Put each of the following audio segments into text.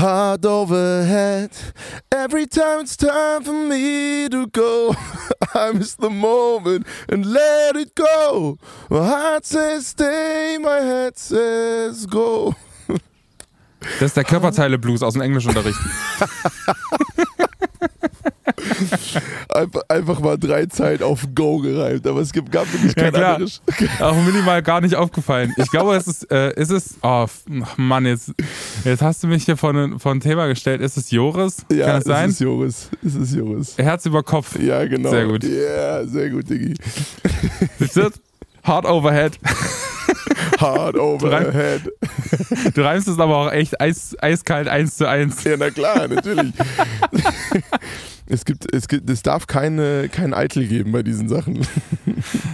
Heart overhead. Every time it's time for me to go, I miss the moment and let it go. My heart says stay, my head says go. Das ist der Körperteile-Blues aus dem Englischunterricht. einfach, einfach mal drei Zeilen auf Go gereimt, aber es gibt, gab wirklich kein ja, anderes. Auch minimal gar nicht aufgefallen. Ich glaube, es ist, äh, ist es, oh Mann, jetzt, jetzt hast du mich hier ein, vor ein Thema gestellt. Ist es Joris? Ja, Kann es sein? ist Joris. Es ist Joris. Herz über Kopf. Ja, genau. Sehr gut. Ja, sehr gut, Diggi. Hard overhead. Hard overhead. Du reimst es aber auch echt eis, eiskalt eins zu eins. Ja, na klar, natürlich. es gibt, es gibt, es darf keine, kein Eitel geben bei diesen Sachen.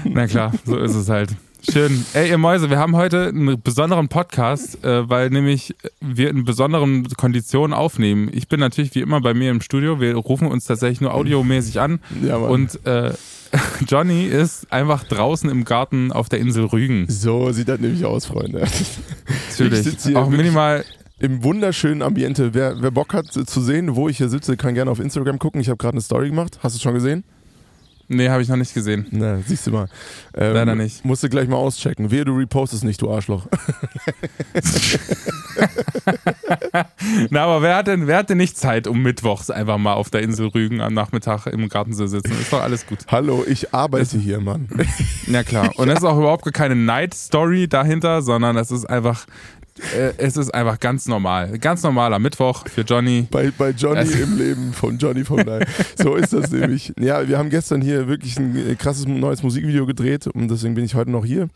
Na klar, so ist es halt. Schön. Ey, ihr Mäuse, wir haben heute einen besonderen Podcast, äh, weil nämlich wir in besonderen Konditionen aufnehmen. Ich bin natürlich wie immer bei mir im Studio. Wir rufen uns tatsächlich nur audiomäßig an. Ja, Mann. Und äh, Johnny ist einfach draußen im Garten auf der Insel Rügen. So sieht das nämlich aus, Freunde. Ich Natürlich. sitze hier Auch minimal. Im wunderschönen Ambiente. Wer, wer Bock hat zu sehen, wo ich hier sitze, kann gerne auf Instagram gucken. Ich habe gerade eine Story gemacht. Hast du es schon gesehen? Nee, habe ich noch nicht gesehen. Na, siehst du mal. Ähm, Leider nicht. Musst du gleich mal auschecken. Wehe, du repostest nicht, du Arschloch. Na, aber wer hat denn, wer hat denn nicht Zeit, um mittwochs einfach mal auf der Insel Rügen am Nachmittag im Garten zu sitzen? Ist doch alles gut. Hallo, ich arbeite hier, Mann. Ja klar. Und es ist auch überhaupt keine Night-Story dahinter, sondern es ist einfach, äh, es ist einfach ganz normal. Ganz normaler Mittwoch für Johnny. Bei, bei Johnny Also- im Leben von Johnny von Nine. So ist das nämlich. Ja, wir haben gestern hier wirklich ein äh, krasses neues Musikvideo gedreht und deswegen bin ich heute noch hier.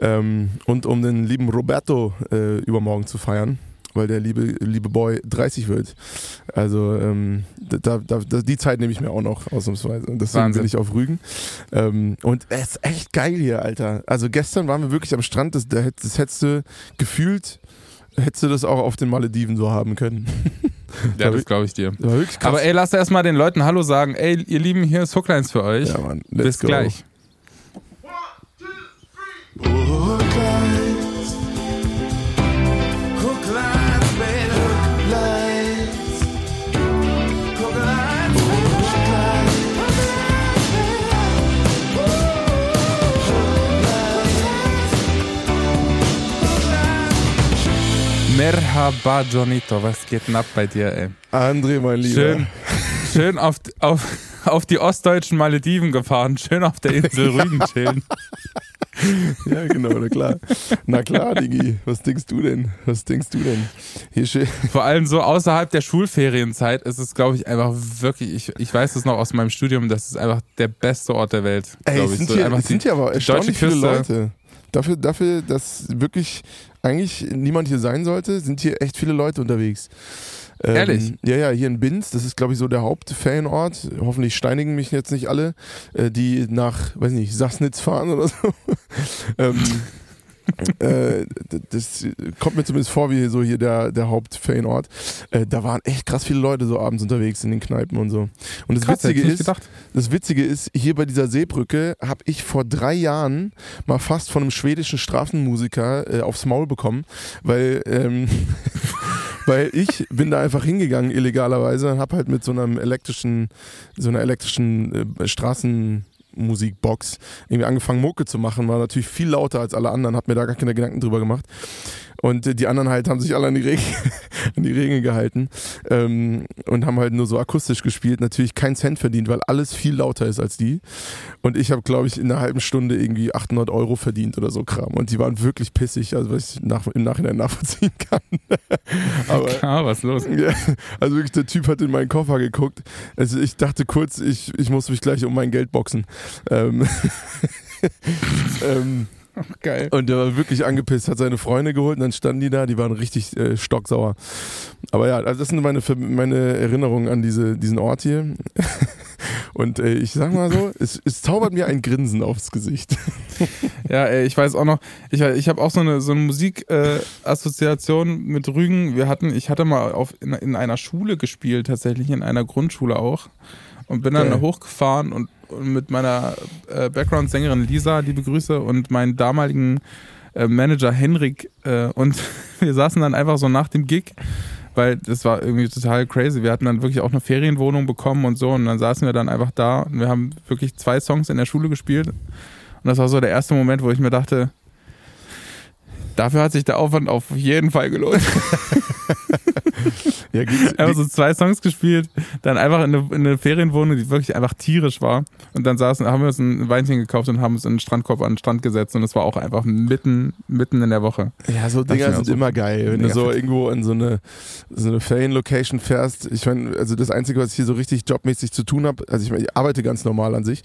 Ähm, und um den lieben Roberto äh, übermorgen zu feiern, weil der liebe, liebe Boy 30 wird. Also ähm, da, da, da, die Zeit nehme ich mir auch noch ausnahmsweise. Und deswegen Wahnsinn. bin ich auf Rügen. Ähm, und es ist echt geil hier, Alter. Also gestern waren wir wirklich am Strand, das, das hättest du gefühlt, hättest du das auch auf den Malediven so haben können. Ja, das glaube ich dir. Das war wirklich krass. Aber ey, lasst erstmal den Leuten Hallo sagen. Ey, ihr Lieben, hier ist Hooklines für euch. ja, Mann, let's Bis go. gleich. Hooklines. Merhaba, Johnito. Was geht denn ab bei dir, ey? André, mein Lieber. Schön, schön auf, auf, auf die ostdeutschen Malediven gefahren. Schön auf der Insel Rügen chillen. Ja, genau, na klar. Na klar, Digi. Was denkst du denn? Was denkst du denn? Hier steht. Vor allem so außerhalb der Schulferienzeit ist es, glaube ich, einfach wirklich, ich, ich weiß es noch aus meinem Studium, das ist einfach der beste Ort der Welt. Ey, ich. sind, So hier, sind die- hier aber erstaunlich deutsche viele Küste. Leute. Dafür, dafür, dass wirklich eigentlich niemand hier sein sollte, sind hier echt viele Leute unterwegs. Ähm, Ehrlich? Ja, ja, hier in Binz, das ist, glaube ich, so der Hauptferienort. Hoffentlich steinigen mich jetzt nicht alle, äh, die nach, weiß nicht, Sassnitz fahren oder so. ähm, äh, das kommt mir zumindest vor wie so hier der, der Hauptferienort. Äh, da waren echt krass viele Leute so abends unterwegs in den Kneipen und so. Und das Krass, Witzige ist, das Witzige ist, hier bei dieser Seebrücke habe ich vor drei Jahren mal fast von einem schwedischen Straßenmusiker äh, aufs Maul bekommen, weil, ähm, weil ich bin da einfach hingegangen illegalerweise und habe halt mit so einem elektrischen, so einer elektrischen äh, Straßenmusikbox irgendwie angefangen Mucke zu machen, war natürlich viel lauter als alle anderen, habe mir da gar keine Gedanken drüber gemacht. Und die anderen halt haben sich alle an die Regeln, an die Regeln gehalten ähm, und haben halt nur so akustisch gespielt. Natürlich keinen Cent verdient, weil alles viel lauter ist als die. Und ich habe, glaube ich, in einer halben Stunde irgendwie 800 Euro verdient oder so Kram. Und die waren wirklich pissig, also was ich nach, im Nachhinein nachvollziehen kann. Aber Klar, was los? ja, also wirklich, der Typ hat in meinen Koffer geguckt. Also ich dachte kurz, ich, ich muss mich gleich um mein Geld boxen. Ähm, ähm, Geil. und der war wirklich angepisst, hat seine Freunde geholt und dann standen die da, die waren richtig äh, stocksauer. Aber ja, also das sind meine, meine Erinnerungen an diese, diesen Ort hier. Und äh, ich sag mal so, es, es zaubert mir ein Grinsen aufs Gesicht. Ja, ey, ich weiß auch noch, ich, ich habe auch so eine, so eine Musikassoziation äh, mit Rügen. Wir hatten, ich hatte mal auf, in, in einer Schule gespielt, tatsächlich in einer Grundschule auch. Und bin dann Geil. hochgefahren und, und mit meiner äh, Background-Sängerin Lisa, liebe Grüße, und meinen damaligen äh, Manager Henrik. Äh, und wir saßen dann einfach so nach dem Gig weil das war irgendwie total crazy. Wir hatten dann wirklich auch eine Ferienwohnung bekommen und so und dann saßen wir dann einfach da und wir haben wirklich zwei Songs in der Schule gespielt. Und das war so der erste Moment, wo ich mir dachte, dafür hat sich der Aufwand auf jeden Fall gelohnt. ja, geht's, einfach so zwei Songs gespielt, dann einfach in eine, in eine, Ferienwohnung, die wirklich einfach tierisch war. Und dann saßen, haben wir uns ein Weinchen gekauft und haben uns in einen Strandkorb an den Strand gesetzt und es war auch einfach mitten, mitten in der Woche. Ja, so Dinger sind so immer geil, wenn du so irgendwo in so eine, so eine Ferienlocation fährst. Ich meine, also das Einzige, was ich hier so richtig jobmäßig zu tun habe, also ich meine, ich arbeite ganz normal an sich,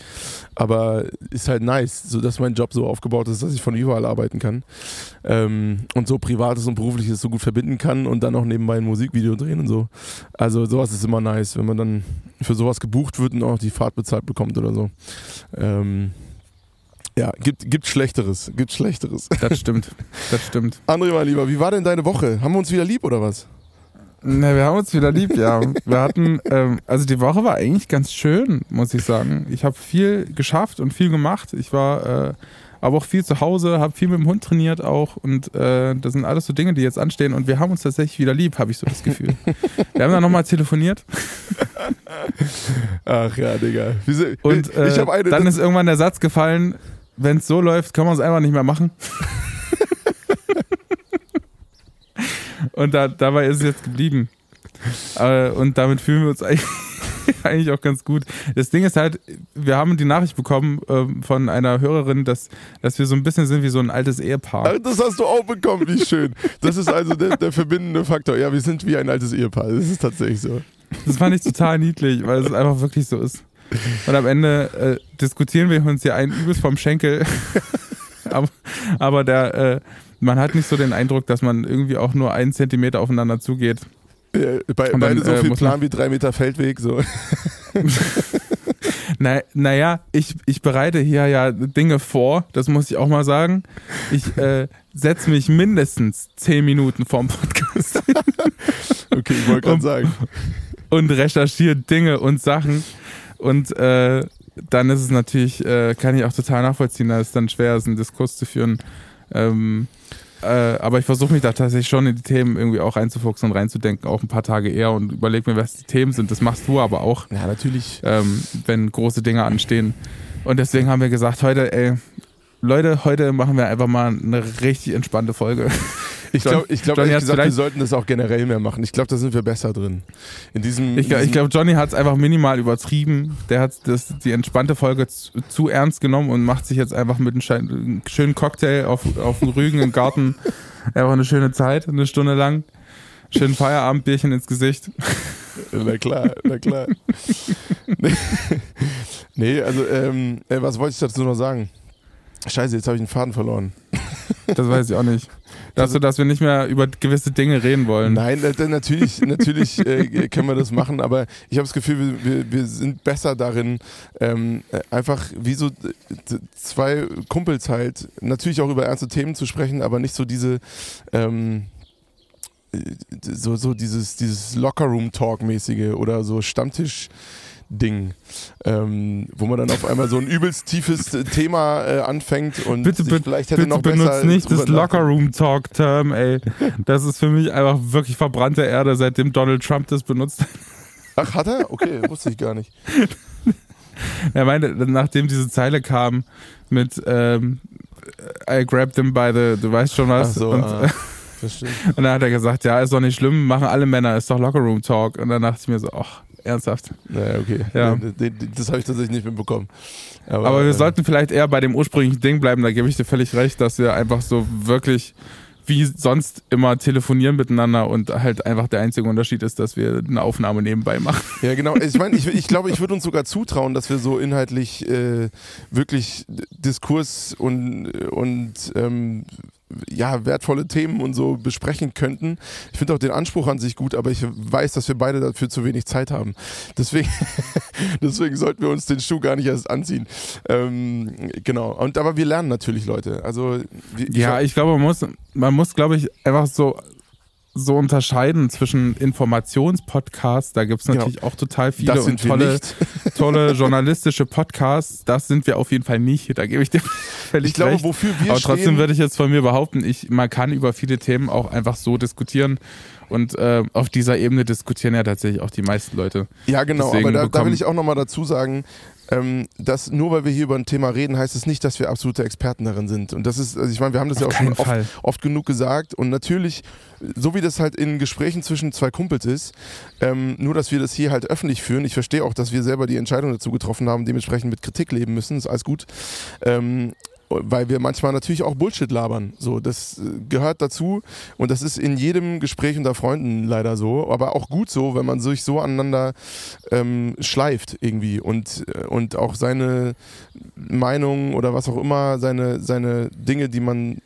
aber ist halt nice, so dass mein Job so aufgebaut ist, dass ich von überall arbeiten kann. Ähm, und so Privates und Berufliches so gut verbinden kann und dann auch nebenbei ein Musikvideo drehen und so. Also sowas ist immer nice, wenn man dann für sowas gebucht wird und auch die Fahrt bezahlt bekommt oder so. Ähm, ja, gibt, gibt Schlechteres, gibt Schlechteres. Das stimmt, das stimmt. André, mein Lieber, wie war denn deine Woche? Haben wir uns wieder lieb oder was? Ne, wir haben uns wieder lieb, ja. Wir hatten, ähm, also die Woche war eigentlich ganz schön, muss ich sagen. Ich habe viel geschafft und viel gemacht. Ich war äh, aber auch viel zu Hause, habe viel mit dem Hund trainiert auch und äh, das sind alles so Dinge, die jetzt anstehen und wir haben uns tatsächlich wieder lieb, habe ich so das Gefühl. wir haben dann nochmal telefoniert. Ach ja, Digga. Wieso? Und äh, eine, dann ist irgendwann der Satz gefallen, wenn es so läuft, können wir es einfach nicht mehr machen. und da, dabei ist es jetzt geblieben. Äh, und damit fühlen wir uns eigentlich eigentlich auch ganz gut. Das Ding ist halt, wir haben die Nachricht bekommen äh, von einer Hörerin, dass, dass wir so ein bisschen sind wie so ein altes Ehepaar. Das hast du auch bekommen, wie schön. Das ist also der, der verbindende Faktor. Ja, wir sind wie ein altes Ehepaar. Das ist tatsächlich so. Das fand ich total niedlich, weil es einfach wirklich so ist. Und am Ende äh, diskutieren wir uns ja ein übelst vom Schenkel. aber, aber der, äh, man hat nicht so den Eindruck, dass man irgendwie auch nur einen Zentimeter aufeinander zugeht. Ja, bei, dann, beide so äh, viel Plan wie drei Meter Feldweg, so. Na, naja, ich, ich bereite hier ja Dinge vor, das muss ich auch mal sagen. Ich äh, setze mich mindestens zehn Minuten vorm Podcast. okay, ich wollte gerade sagen. Und recherchiere Dinge und Sachen. Und äh, dann ist es natürlich, äh, kann ich auch total nachvollziehen, da ist dann schwer, ist einen Diskurs zu führen. Ähm, äh, aber ich versuche mich da tatsächlich schon in die Themen irgendwie auch reinzufuchsen und reinzudenken, auch ein paar Tage eher und überlege mir, was die Themen sind. Das machst du aber auch. Ja, natürlich. Ähm, wenn große Dinge anstehen. Und deswegen haben wir gesagt, heute, ey, Leute, heute machen wir einfach mal eine richtig entspannte Folge. Ich glaube, ich glaub, ehrlich gesagt, wir sollten das auch generell mehr machen. Ich glaube, da sind wir besser drin. In diesem, ich, glaube, Johnny hat es einfach minimal übertrieben. Der hat das, die entspannte Folge zu, zu, ernst genommen und macht sich jetzt einfach mit einem schönen Cocktail auf, auf dem Rügen im Garten einfach eine schöne Zeit, eine Stunde lang. Schönen Feierabendbierchen ins Gesicht. Na klar, na klar. nee, also, ähm, äh, was wollte ich dazu noch sagen? Scheiße, jetzt habe ich den Faden verloren. Das weiß ich auch nicht. Dass, du, dass wir nicht mehr über gewisse Dinge reden wollen. Nein, natürlich, natürlich äh, können wir das machen, aber ich habe das Gefühl, wir, wir, wir, sind besser darin, ähm, einfach wie so zwei Kumpels halt, natürlich auch über ernste Themen zu sprechen, aber nicht so diese ähm, so, so dieses, dieses Lockerroom-Talk-mäßige oder so Stammtisch- Ding, ähm, wo man dann auf einmal so ein übelst tiefes Thema äh, anfängt und bitte, sich vielleicht hätte bitte noch benutzt nicht das Lockerroom-Talk-Term, ey. Das ist für mich einfach wirklich verbrannte Erde, seitdem Donald Trump das benutzt. Ach, hat er? Okay, wusste ich gar nicht. er meinte, nachdem diese Zeile kam mit ähm, I grabbed him by the, du weißt schon was. Ach so, und, ah, und dann hat er gesagt, ja, ist doch nicht schlimm, machen alle Männer, ist doch Lockerroom Talk. Und dann dachte ich mir so, ach, Ernsthaft. Naja, okay. Ja. Das habe ich tatsächlich nicht mitbekommen. Aber, Aber wir äh, sollten vielleicht eher bei dem ursprünglichen Ding bleiben, da gebe ich dir völlig recht, dass wir einfach so wirklich wie sonst immer telefonieren miteinander und halt einfach der einzige Unterschied ist, dass wir eine Aufnahme nebenbei machen. Ja, genau. Ich meine, ich, ich glaube, ich würde uns sogar zutrauen, dass wir so inhaltlich äh, wirklich Diskurs und, und ähm, ja, wertvolle Themen und so besprechen könnten. Ich finde auch den Anspruch an sich gut, aber ich weiß, dass wir beide dafür zu wenig Zeit haben. Deswegen, deswegen sollten wir uns den Schuh gar nicht erst anziehen. Ähm, genau. Und aber wir lernen natürlich, Leute. Also ja, ich glaube, man muss, man muss, glaube ich, einfach so so unterscheiden zwischen Informationspodcasts, da gibt es genau. natürlich genau. auch total viele und tolle, tolle journalistische Podcasts. Das sind wir auf jeden Fall nicht. Da gebe ich dir völlig ich glaube, recht. Wofür wir Aber trotzdem würde ich jetzt von mir behaupten, ich, man kann über viele Themen auch einfach so diskutieren Und äh, auf dieser Ebene diskutieren ja tatsächlich auch die meisten Leute. Ja, genau, Deswegen aber da, da will ich auch nochmal dazu sagen, ähm, dass nur weil wir hier über ein Thema reden, heißt es nicht, dass wir absolute Experten darin sind. Und das ist, also ich meine, wir haben das ja auch schon oft, oft genug gesagt. Und natürlich, so wie das halt in Gesprächen zwischen zwei Kumpels ist, ähm, nur dass wir das hier halt öffentlich führen. Ich verstehe auch, dass wir selber die Entscheidung dazu getroffen haben, dementsprechend mit Kritik leben müssen. Ist alles gut. Ähm, weil wir manchmal natürlich auch Bullshit labern. So, das äh, gehört dazu. Und das ist in jedem Gespräch unter Freunden leider so, aber auch gut so, wenn man sich so aneinander ähm, schleift irgendwie. Und, äh, und auch seine Meinung oder was auch immer, seine, seine Dinge, die man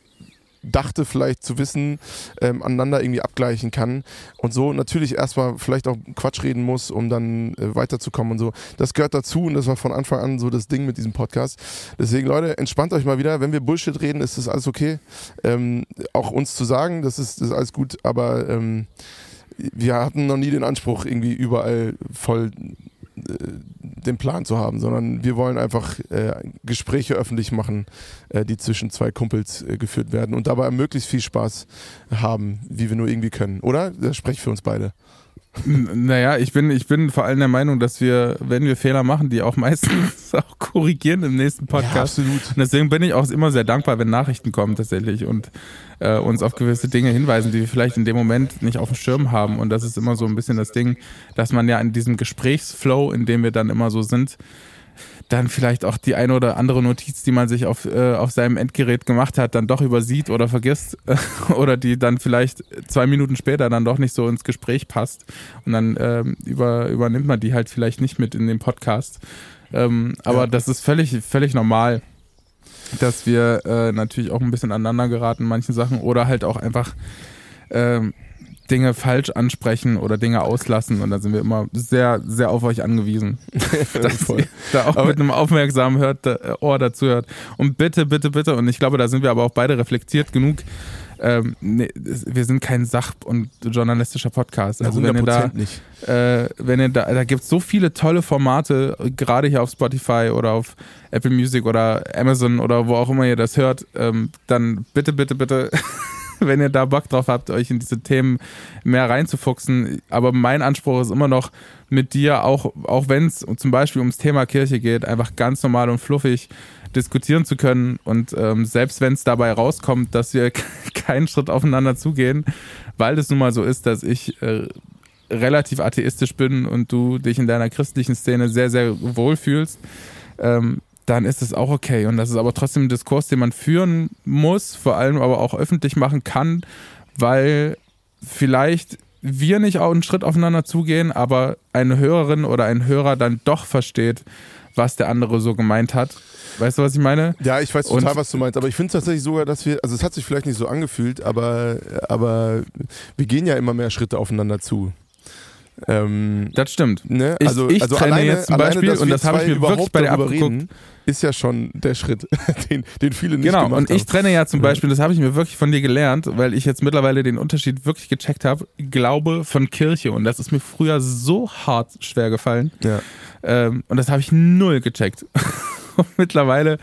dachte vielleicht zu wissen, ähm, aneinander irgendwie abgleichen kann und so natürlich erstmal vielleicht auch Quatsch reden muss, um dann äh, weiterzukommen und so. Das gehört dazu und das war von Anfang an so das Ding mit diesem Podcast. Deswegen Leute, entspannt euch mal wieder. Wenn wir Bullshit reden, ist das alles okay. Ähm, auch uns zu sagen, das ist, das ist alles gut, aber ähm, wir hatten noch nie den Anspruch, irgendwie überall voll den Plan zu haben, sondern wir wollen einfach äh, Gespräche öffentlich machen, äh, die zwischen zwei Kumpels äh, geführt werden und dabei möglichst viel Spaß haben, wie wir nur irgendwie können. Oder? Das spreche ich für uns beide. Naja, ich bin, ich bin vor allem der Meinung, dass wir, wenn wir Fehler machen, die auch meistens auch korrigieren im nächsten Podcast. absolut. Und deswegen bin ich auch immer sehr dankbar, wenn Nachrichten kommen tatsächlich und äh, uns auf gewisse Dinge hinweisen, die wir vielleicht in dem Moment nicht auf dem Schirm haben. Und das ist immer so ein bisschen das Ding, dass man ja in diesem Gesprächsflow, in dem wir dann immer so sind, dann vielleicht auch die eine oder andere Notiz, die man sich auf, äh, auf seinem Endgerät gemacht hat, dann doch übersieht oder vergisst oder die dann vielleicht zwei Minuten später dann doch nicht so ins Gespräch passt und dann ähm, über, übernimmt man die halt vielleicht nicht mit in den Podcast. Ähm, aber Ja. das ist völlig, völlig normal, dass wir äh, natürlich auch ein bisschen aneinander geraten in manchen Sachen oder halt auch einfach ähm, Dinge falsch ansprechen oder Dinge auslassen und da sind wir immer sehr, sehr auf euch angewiesen, dass ihr da auch Aber- mit einem aufmerksamen hört, äh, Ohr dazu hört. Und bitte, bitte, bitte, und ich glaube, da sind wir aber auch beide reflektiert genug. Ähm, nee, wir sind kein Sach- und journalistischer Podcast. Also wenn ihr da, nicht. äh, wenn ihr da, da gibt es so viele tolle Formate, gerade hier auf Spotify oder auf Apple Music oder Amazon oder wo auch immer ihr das hört, ähm, dann bitte, bitte, bitte, wenn ihr da Bock drauf habt, euch in diese Themen mehr reinzufuchsen. Aber mein Anspruch ist immer noch mit dir, auch, auch wenn es zum Beispiel ums Thema Kirche geht, einfach ganz normal und fluffig diskutieren zu können. Und ähm, selbst wenn es dabei rauskommt, dass wir keinen Schritt aufeinander zugehen, weil es nun mal so ist, dass ich äh, relativ atheistisch bin und du dich in deiner christlichen Szene sehr, sehr wohl fühlst, ähm, dann ist es auch okay. Und das ist aber trotzdem ein Diskurs, den man führen muss, vor allem aber auch öffentlich machen kann, weil vielleicht wir nicht auch einen Schritt aufeinander zugehen, aber eine Hörerin oder ein Hörer dann doch versteht, was der andere so gemeint hat. Weißt du, was ich meine? Ja, ich weiß total, Und- was du meinst, aber ich finde tatsächlich sogar, dass wir, also es hat sich vielleicht nicht so angefühlt, aber, aber wir gehen ja immer mehr Schritte aufeinander zu. Ähm, Das stimmt. ne? Ich- also, ich also trenne alleine, jetzt zum alleine, Beispiel, dass und das habe ich mir wirklich bei der abgeguckt. reden, ist ja schon der Schritt, den, den viele nicht Genau, gemacht und ich haben. trenne ja zum Beispiel, das habe ich mir wirklich von dir gelernt, weil ich jetzt mittlerweile den Unterschied wirklich gecheckt habe, Glaube von Kirche. Und das ist mir früher so hart schwer gefallen. Ja. Ähm, und das habe ich null gecheckt. Mittlerweile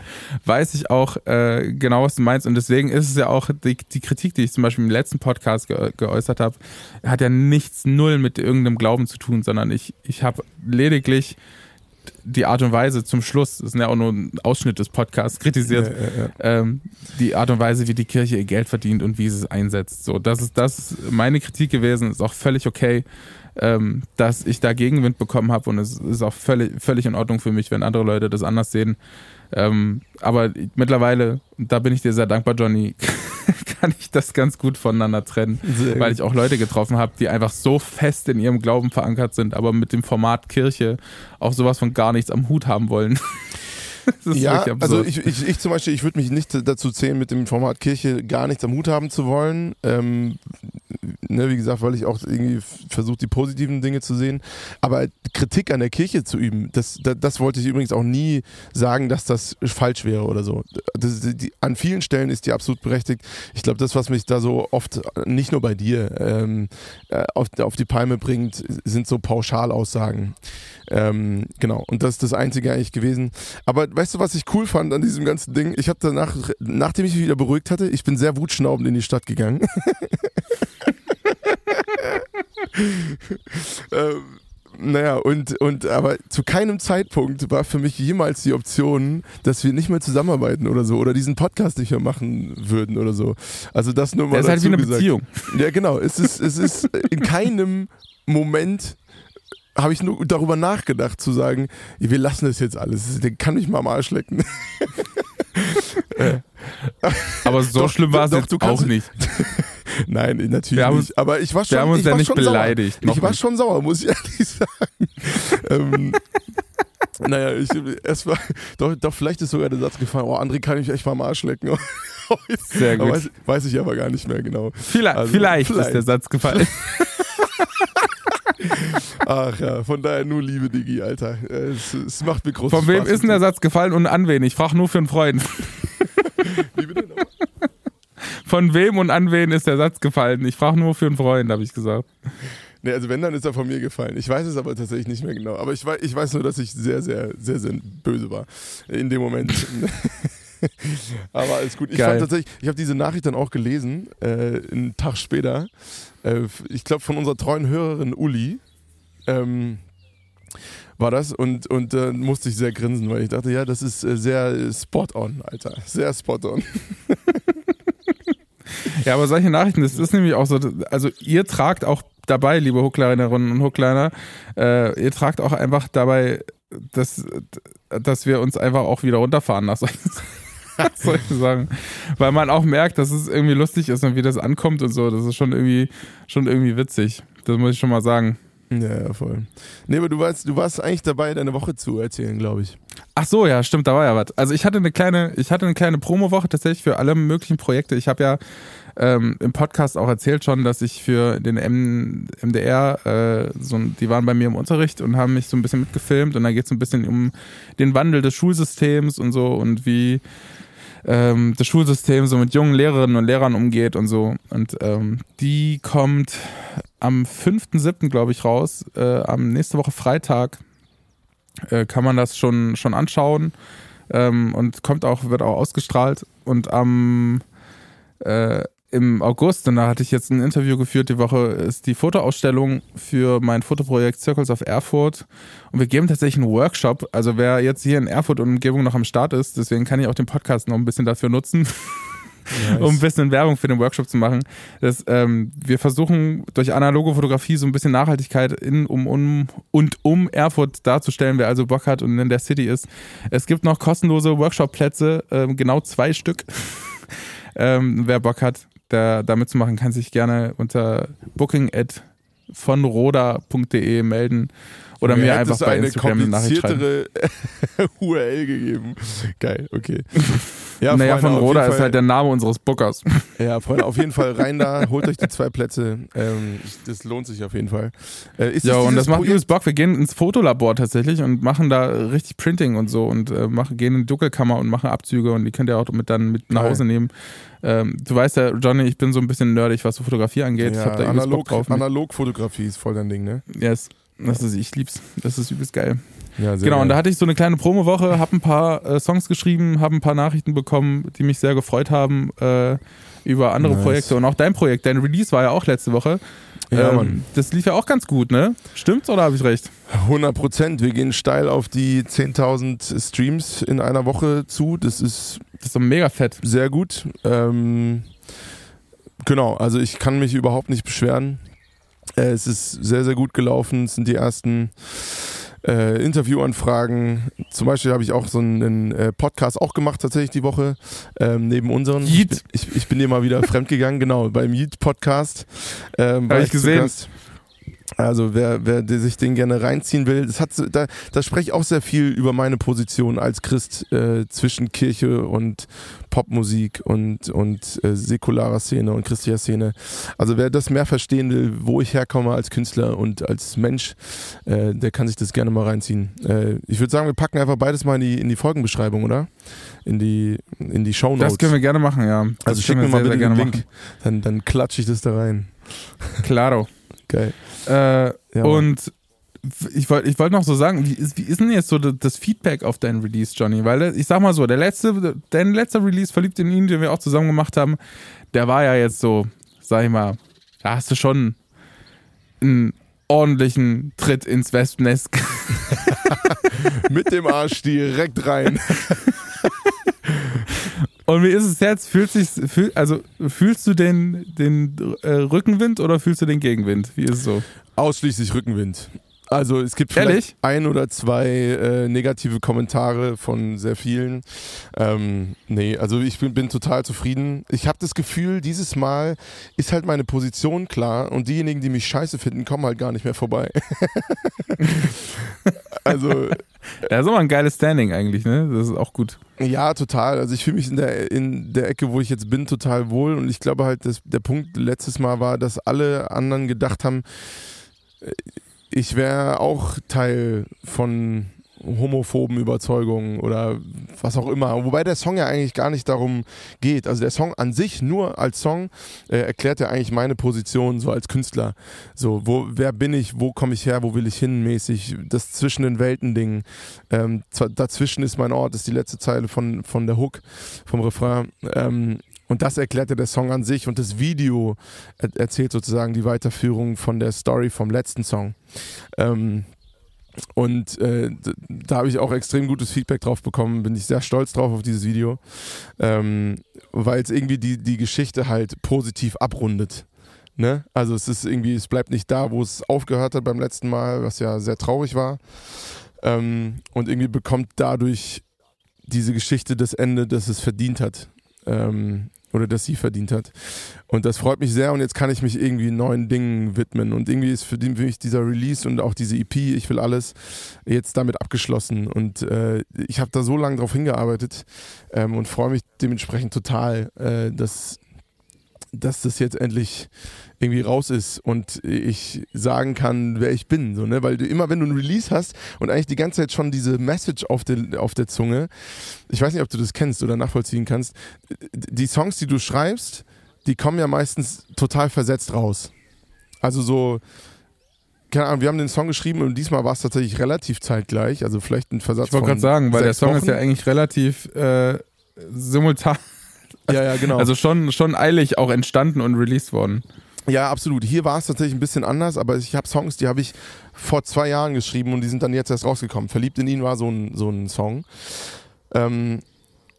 weiß ich auch äh, genau, was du meinst. Und deswegen ist es ja auch die, die Kritik, die ich zum Beispiel im letzten Podcast ge geäußert habe, hat ja nichts null mit irgendeinem Glauben zu tun, sondern ich, ich habe lediglich die Art und Weise zum Schluss, das ist ja auch nur ein Ausschnitt des Podcasts, kritisiert, Ja, ja, ja. ähm, die Art und Weise, wie die Kirche ihr Geld verdient und wie sie es einsetzt. So, das ist das ist meine Kritik gewesen, ist auch völlig okay, ähm, dass ich da Gegenwind bekommen habe und es ist auch völlig, völlig in Ordnung für mich, wenn andere Leute das anders sehen. Ähm, aber mittlerweile, da bin ich dir sehr dankbar, Johnny, kann ich das ganz gut voneinander trennen, Sehr weil ich auch Leute getroffen habe, die einfach so fest in ihrem Glauben verankert sind, aber mit dem Format Kirche auch sowas von gar nichts am Hut haben wollen. Ja, also ich, ich, ich zum Beispiel, ich würde mich nicht dazu zählen, mit dem Format Kirche gar nichts am Hut haben zu wollen. Ähm, ne, wie gesagt, weil ich auch irgendwie versuche, die positiven Dinge zu sehen. Aber Kritik an der Kirche zu üben, das, das, das wollte ich übrigens auch nie sagen, dass das falsch wäre oder so. Das, die, an vielen Stellen ist die absolut berechtigt. Ich glaube, das, was mich da so oft, nicht nur bei dir, ähm, äh, auf, auf die Palme bringt, sind so Pauschalaussagen. Ähm, genau, und das ist das Einzige eigentlich gewesen. Aber weißt du, was ich cool fand an diesem ganzen Ding? Ich habe danach, nachdem ich mich wieder beruhigt hatte, ich bin sehr wutschnaubend in die Stadt gegangen. ähm, naja, und, und aber zu keinem Zeitpunkt war für mich jemals die Option, dass wir nicht mehr zusammenarbeiten oder so oder diesen Podcast nicht mehr machen würden oder so. Also das nur mal. Das ist halt wie eine gesagt. Beziehung. Ja, genau. Es ist, es ist in keinem Moment habe ich nur darüber nachgedacht zu sagen, wir lassen das jetzt alles. Der kann mich mal am Arsch lecken. Aber so Doch, schlimm war es doch, jetzt auch nicht. Nein, natürlich Wir haben uns- nicht. Aber ich war schon, haben uns ich ja war nicht schon beleidigt, Ich war nicht. schon sauer, muss ich ehrlich sagen. ähm, naja, ich, es war, doch, doch, vielleicht ist sogar der Satz gefallen, oh, André kann ich echt mal am Arsch lecken. Sehr gut. Weiß, weiß ich aber gar nicht mehr genau. Vielleicht, Also, vielleicht, vielleicht. ist der Satz gefallen. Ach ja, von daher nur Liebe, Digi, Alter. Es, es macht mir großen Von wem Spaß. ist denn der Satz gefallen und an wen? Ich frage nur für einen Freund. Wie bitte nochmal? Von wem und an wen ist der Satz gefallen? Ich frage nur für einen Freund, habe ich gesagt. Nee, also wenn, dann ist er von mir gefallen. Ich weiß es aber tatsächlich nicht mehr genau. Aber ich weiß, ich weiß nur, dass ich sehr, sehr, sehr, sehr böse war in dem Moment. aber alles gut. Ich Geil. fand tatsächlich, ich habe diese Nachricht dann auch gelesen, äh, einen Tag später. Äh, ich glaube von unserer treuen Hörerin Uli. Ähm, war das und, und äh, musste ich sehr grinsen, weil ich dachte, ja, das ist äh, sehr spot on, Alter. Sehr spot on. Ja, aber solche Nachrichten, das ist nämlich auch so, also ihr tragt auch dabei, liebe Hooklinerinnen und Hookliner, äh, ihr tragt auch einfach dabei, dass, dass wir uns einfach auch wieder runterfahren nach solchen, solchen Sachen. Weil man auch merkt, dass es irgendwie lustig ist und wie das ankommt und so. Das ist schon irgendwie, schon irgendwie witzig. Das muss ich schon mal sagen. Ja, ja, voll. Nee, aber du warst, du warst eigentlich dabei, deine Woche zu erzählen, glaube ich. Ach so, ja, stimmt, da war ja was. Also ich hatte eine kleine, ich hatte eine kleine Promowoche tatsächlich für alle möglichen Projekte. Ich habe ja ähm, im Podcast auch erzählt schon, dass ich für den M MDR, äh, so, die waren bei mir im Unterricht und haben mich so ein bisschen mitgefilmt und da geht es ein bisschen um den Wandel des Schulsystems und so und wie ähm, das Schulsystem so mit jungen Lehrerinnen und Lehrern umgeht und so. Und ähm, die kommt am 5.7., glaube ich, raus. Äh, am nächste Woche Freitag äh, kann man das schon, schon anschauen ähm, und kommt auch, wird auch ausgestrahlt. Und am äh, im August, und da hatte ich jetzt ein Interview geführt, die Woche ist die Fotoausstellung für mein Fotoprojekt Circles of Erfurt. Und wir geben tatsächlich einen Workshop. Also wer jetzt hier in Erfurt und Umgebung noch am Start ist, deswegen kann ich auch den Podcast noch ein bisschen dafür nutzen, um ein bisschen Werbung für den Workshop zu machen. Das, ähm, wir versuchen durch analoge Fotografie so ein bisschen Nachhaltigkeit in, um, um und um Erfurt darzustellen, wer also Bock hat und in der City ist. Es gibt noch kostenlose Workshop-Plätze, ähm, genau zwei Stück. ähm, wer Bock hat, da, da mitzumachen, kann sich gerne unter booking vonroda.de melden oder mir einfach bei Instagram eine Nachricht schreiben. kompliziertere URL gegeben. Geil, okay. Ja, naja, Freunde, von Roda ist halt der Name unseres Bookers. Ja, Freunde, auf jeden Fall rein da, holt euch die zwei Plätze. Ähm, das lohnt sich auf jeden Fall. Äh, Ja, und das macht übelst Bock. Wir gehen ins Fotolabor tatsächlich und machen da richtig Printing und so und äh, machen, gehen in die Dunkelkammer und machen Abzüge und die könnt ihr auch mit dann mit nach. Hause nehmen. Ähm, du weißt ja, Johnny, ich bin so ein bisschen nerdig, was so Fotografie angeht. ich ja, hab da analog, Bock drauf. Analogfotografie ist voll dein Ding, ne? yes. Das ist, ich lieb's. Das ist übelst geil. Ja, Genau, geil. und da hatte ich so eine kleine Promowoche, habe ein paar äh, Songs geschrieben, habe ein paar Nachrichten bekommen, die mich sehr gefreut haben äh, über andere Nice. Projekte und auch dein Projekt. Dein Release war ja auch letzte Woche. Ja, Ähm, Mann. Das lief ja auch ganz gut, ne? Stimmt's oder habe ich recht? 100 Prozent. Wir gehen steil auf die 10.000 Streams in einer Woche zu. Das ist Das ist so mega fett. sehr gut. Ähm, genau, also ich kann mich überhaupt nicht beschweren. Äh, es ist sehr, sehr gut gelaufen. Es sind die ersten äh, Interviewanfragen. Zum Beispiel habe ich auch so einen äh, Podcast auch gemacht, tatsächlich die Woche, ähm, neben unseren. Yeet. Ich, ich, bin dir mal wieder fremdgegangen, genau, beim Yeet-Podcast. Ähm, war Hab ich gesehen. Gast. Also wer, wer sich den gerne reinziehen will, das hat da, da spreche ich auch sehr viel über meine Position als Christ äh, zwischen Kirche und Popmusik und, und äh, säkularer Szene und christlicher Szene. Also wer das mehr verstehen will, wo ich herkomme als Künstler und als Mensch, äh, der kann sich das gerne mal reinziehen. Äh, ich würde sagen, wir packen einfach beides mal in die, in die Folgenbeschreibung, oder? In die, in die Shownotes. Das können wir gerne machen, ja. Das also schick können mir wir mal bitte den gerne Link, dann, dann klatsche ich das da rein. machen. Claro. Geil. Äh, Ja, und ich wollte ich wollt noch so sagen, wie ist, wie ist denn jetzt so das Feedback auf deinen Release, Johnny? Weil der- ich sag mal so, der letzte, dein letzter Release, Verliebt in ihn, den wir auch zusammen gemacht haben, der war ja jetzt so, sag ich mal, da hast du schon einen ordentlichen Tritt ins Wespennest. Mit dem Arsch direkt rein. Und wie ist es jetzt? Fühlt sich, fühl, also fühlst du den, den äh, Rückenwind oder fühlst du den Gegenwind? Wie ist es so? Ausschließlich Rückenwind. Also es gibt vielleicht Ehrlich? ein oder zwei äh, negative Kommentare von sehr vielen. Ähm, nee, also ich bin, bin total zufrieden. Ich habe das Gefühl, dieses Mal ist halt meine Position klar und diejenigen, die mich scheiße finden, kommen halt gar nicht mehr vorbei. also Das ist aber ein geiles Standing eigentlich, ne? Das ist auch gut. Ja, total. Also ich fühle mich in der, in der Ecke, wo ich jetzt bin, total wohl. Und ich glaube halt, dass der Punkt letztes Mal war, dass alle anderen gedacht haben, äh, ich wäre auch Teil von homophoben Überzeugungen oder was auch immer. Wobei der Song ja eigentlich gar nicht darum geht. Also der Song an sich nur als Song äh, erklärt ja eigentlich meine Position so als Künstler. So, wo, wer bin ich, wo komme ich her, wo will ich hin mäßig, das zwischen den Welten Ding. Ähm, dazwischen ist mein Ort, ist die letzte Zeile von, von der Hook, vom Refrain. Ähm, und das erklärte der Song an sich und das Video er erzählt sozusagen die Weiterführung von der Story vom letzten Song. Ähm, und äh, da habe ich auch extrem gutes Feedback drauf bekommen, bin ich sehr stolz drauf auf dieses Video, ähm, weil es irgendwie die, die Geschichte halt positiv abrundet. Ne? Also es ist irgendwie, es bleibt nicht da, wo es aufgehört hat beim letzten Mal, was ja sehr traurig war. Ähm, und irgendwie bekommt dadurch diese Geschichte das Ende, das es verdient hat. Ähm, oder das sie verdient hat. Und das freut mich sehr und jetzt kann ich mich irgendwie neuen Dingen widmen. Und irgendwie ist für mich dieser Release und auch diese EP, ich will alles, jetzt damit abgeschlossen. Und äh, ich habe da so lange drauf hingearbeitet ähm, und freue mich dementsprechend total, äh, dass, dass das jetzt endlich irgendwie raus ist und ich sagen kann, wer ich bin. So, ne? Weil du immer, wenn du ein Release hast und eigentlich die ganze Zeit schon diese Message auf, den, auf der Zunge, ich weiß nicht, ob du das kennst oder nachvollziehen kannst, die Songs, die du schreibst, die kommen ja meistens total versetzt raus. Also so, keine Ahnung, wir haben den Song geschrieben und diesmal war es tatsächlich relativ zeitgleich, also vielleicht ein Versatz Ich wollte gerade sagen, weil der Song Wochen. ist ja eigentlich relativ äh, simultan. Ja, ja, genau. Also schon, schon eilig auch entstanden und released worden. Ja, absolut. Hier war es tatsächlich ein bisschen anders, aber ich habe Songs, die habe ich vor zwei Jahren geschrieben und die sind dann jetzt erst rausgekommen. Verliebt in ihn war so ein, so ein Song. Ähm,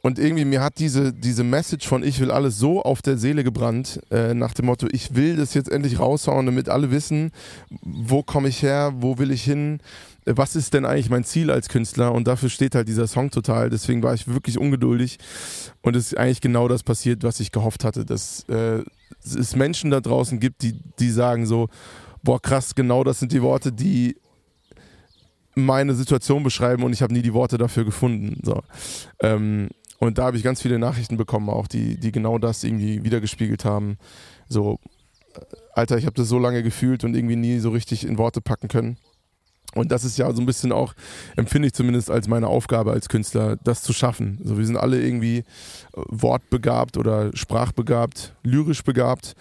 und irgendwie mir hat diese, diese Message von Ich will alles so auf der Seele gebrannt, äh, nach dem Motto, ich will das jetzt endlich raushauen, damit alle wissen, wo komme ich her, wo will ich hin, was ist denn eigentlich mein Ziel als Künstler? Und dafür steht halt dieser Song total. Deswegen war ich wirklich ungeduldig. Und es ist eigentlich genau das passiert, was ich gehofft hatte, dass äh, es Menschen da draußen gibt, die, die sagen so, boah krass, genau das sind die Worte, die meine Situation beschreiben und ich habe nie die Worte dafür gefunden. So. Ähm, und da habe ich ganz viele Nachrichten bekommen, auch die, die genau das irgendwie wiedergespiegelt haben. So, äh, Alter, ich habe das so lange gefühlt und irgendwie nie so richtig in Worte packen können. Und das ist ja so ein bisschen auch, empfinde ich zumindest als meine Aufgabe als Künstler, das zu schaffen. Also wir sind alle irgendwie äh, wortbegabt oder sprachbegabt, lyrisch begabt.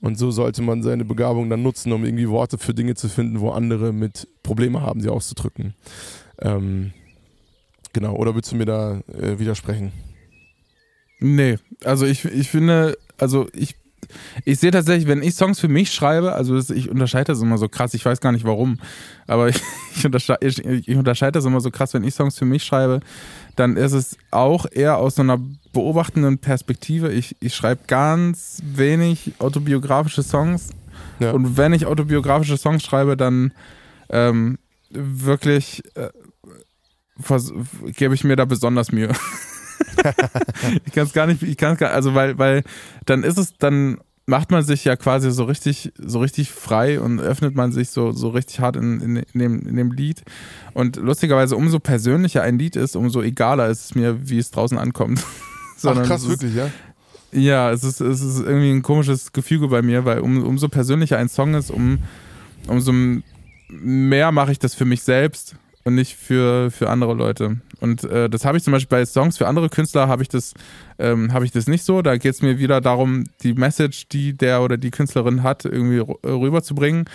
Und so sollte man seine Begabung dann nutzen, um irgendwie Worte für Dinge zu finden, wo andere mit Probleme haben, sie auszudrücken. Ähm, genau, oder willst du mir da äh, widersprechen? Nee, also ich, ich finde, also ich ich sehe tatsächlich, wenn ich Songs für mich schreibe, also ich unterscheide das immer so krass, ich weiß gar nicht warum, aber ich, ich, unterscheide, ich, ich unterscheide das immer so krass, wenn ich Songs für mich schreibe, dann ist es auch eher aus so einer beobachtenden Perspektive. Ich, ich schreibe ganz wenig autobiografische Songs. Ja. Und wenn ich autobiografische Songs schreibe, dann ähm, wirklich äh, gebe ich mir da besonders Mühe. ich kann es gar nicht, ich kann es gar, also weil, weil dann ist es, dann macht man sich ja quasi so richtig, so richtig frei und öffnet man sich so, so richtig hart in, in, in, dem, in dem Lied. Und lustigerweise, umso persönlicher ein Lied ist, umso egaler ist es mir, wie es draußen ankommt. Ach krass, wirklich, ja? Ja, es ist, es ist irgendwie ein komisches Gefüge bei mir, weil um, umso persönlicher ein Song ist, um, umso mehr mache ich das für mich selbst und nicht für, für andere Leute. Und äh, das habe ich zum Beispiel bei Songs für andere Künstler habe ich das ähm, habe ich das nicht so. Da geht es mir wieder darum, die Message, die der oder die Künstlerin hat, irgendwie rüberzubringen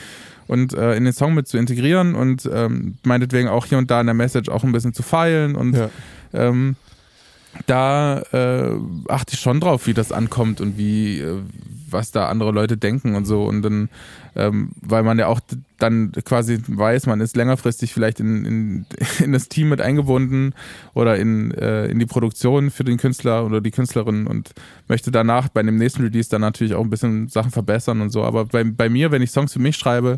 und äh, in den Song mit zu integrieren und ähm, meinetwegen auch hier und da in der Message auch ein bisschen zu feilen und ja. ähm, da äh, achte ich schon drauf, wie das ankommt und wie, äh, was da andere Leute denken und so. Und dann, ähm, weil man ja auch dann quasi weiß, man ist längerfristig vielleicht in, in, in das Team mit eingebunden oder in, äh, in die Produktion für den Künstler oder die Künstlerin und möchte danach bei dem nächsten Release dann natürlich auch ein bisschen Sachen verbessern und so. Aber bei, bei mir, wenn ich Songs für mich schreibe,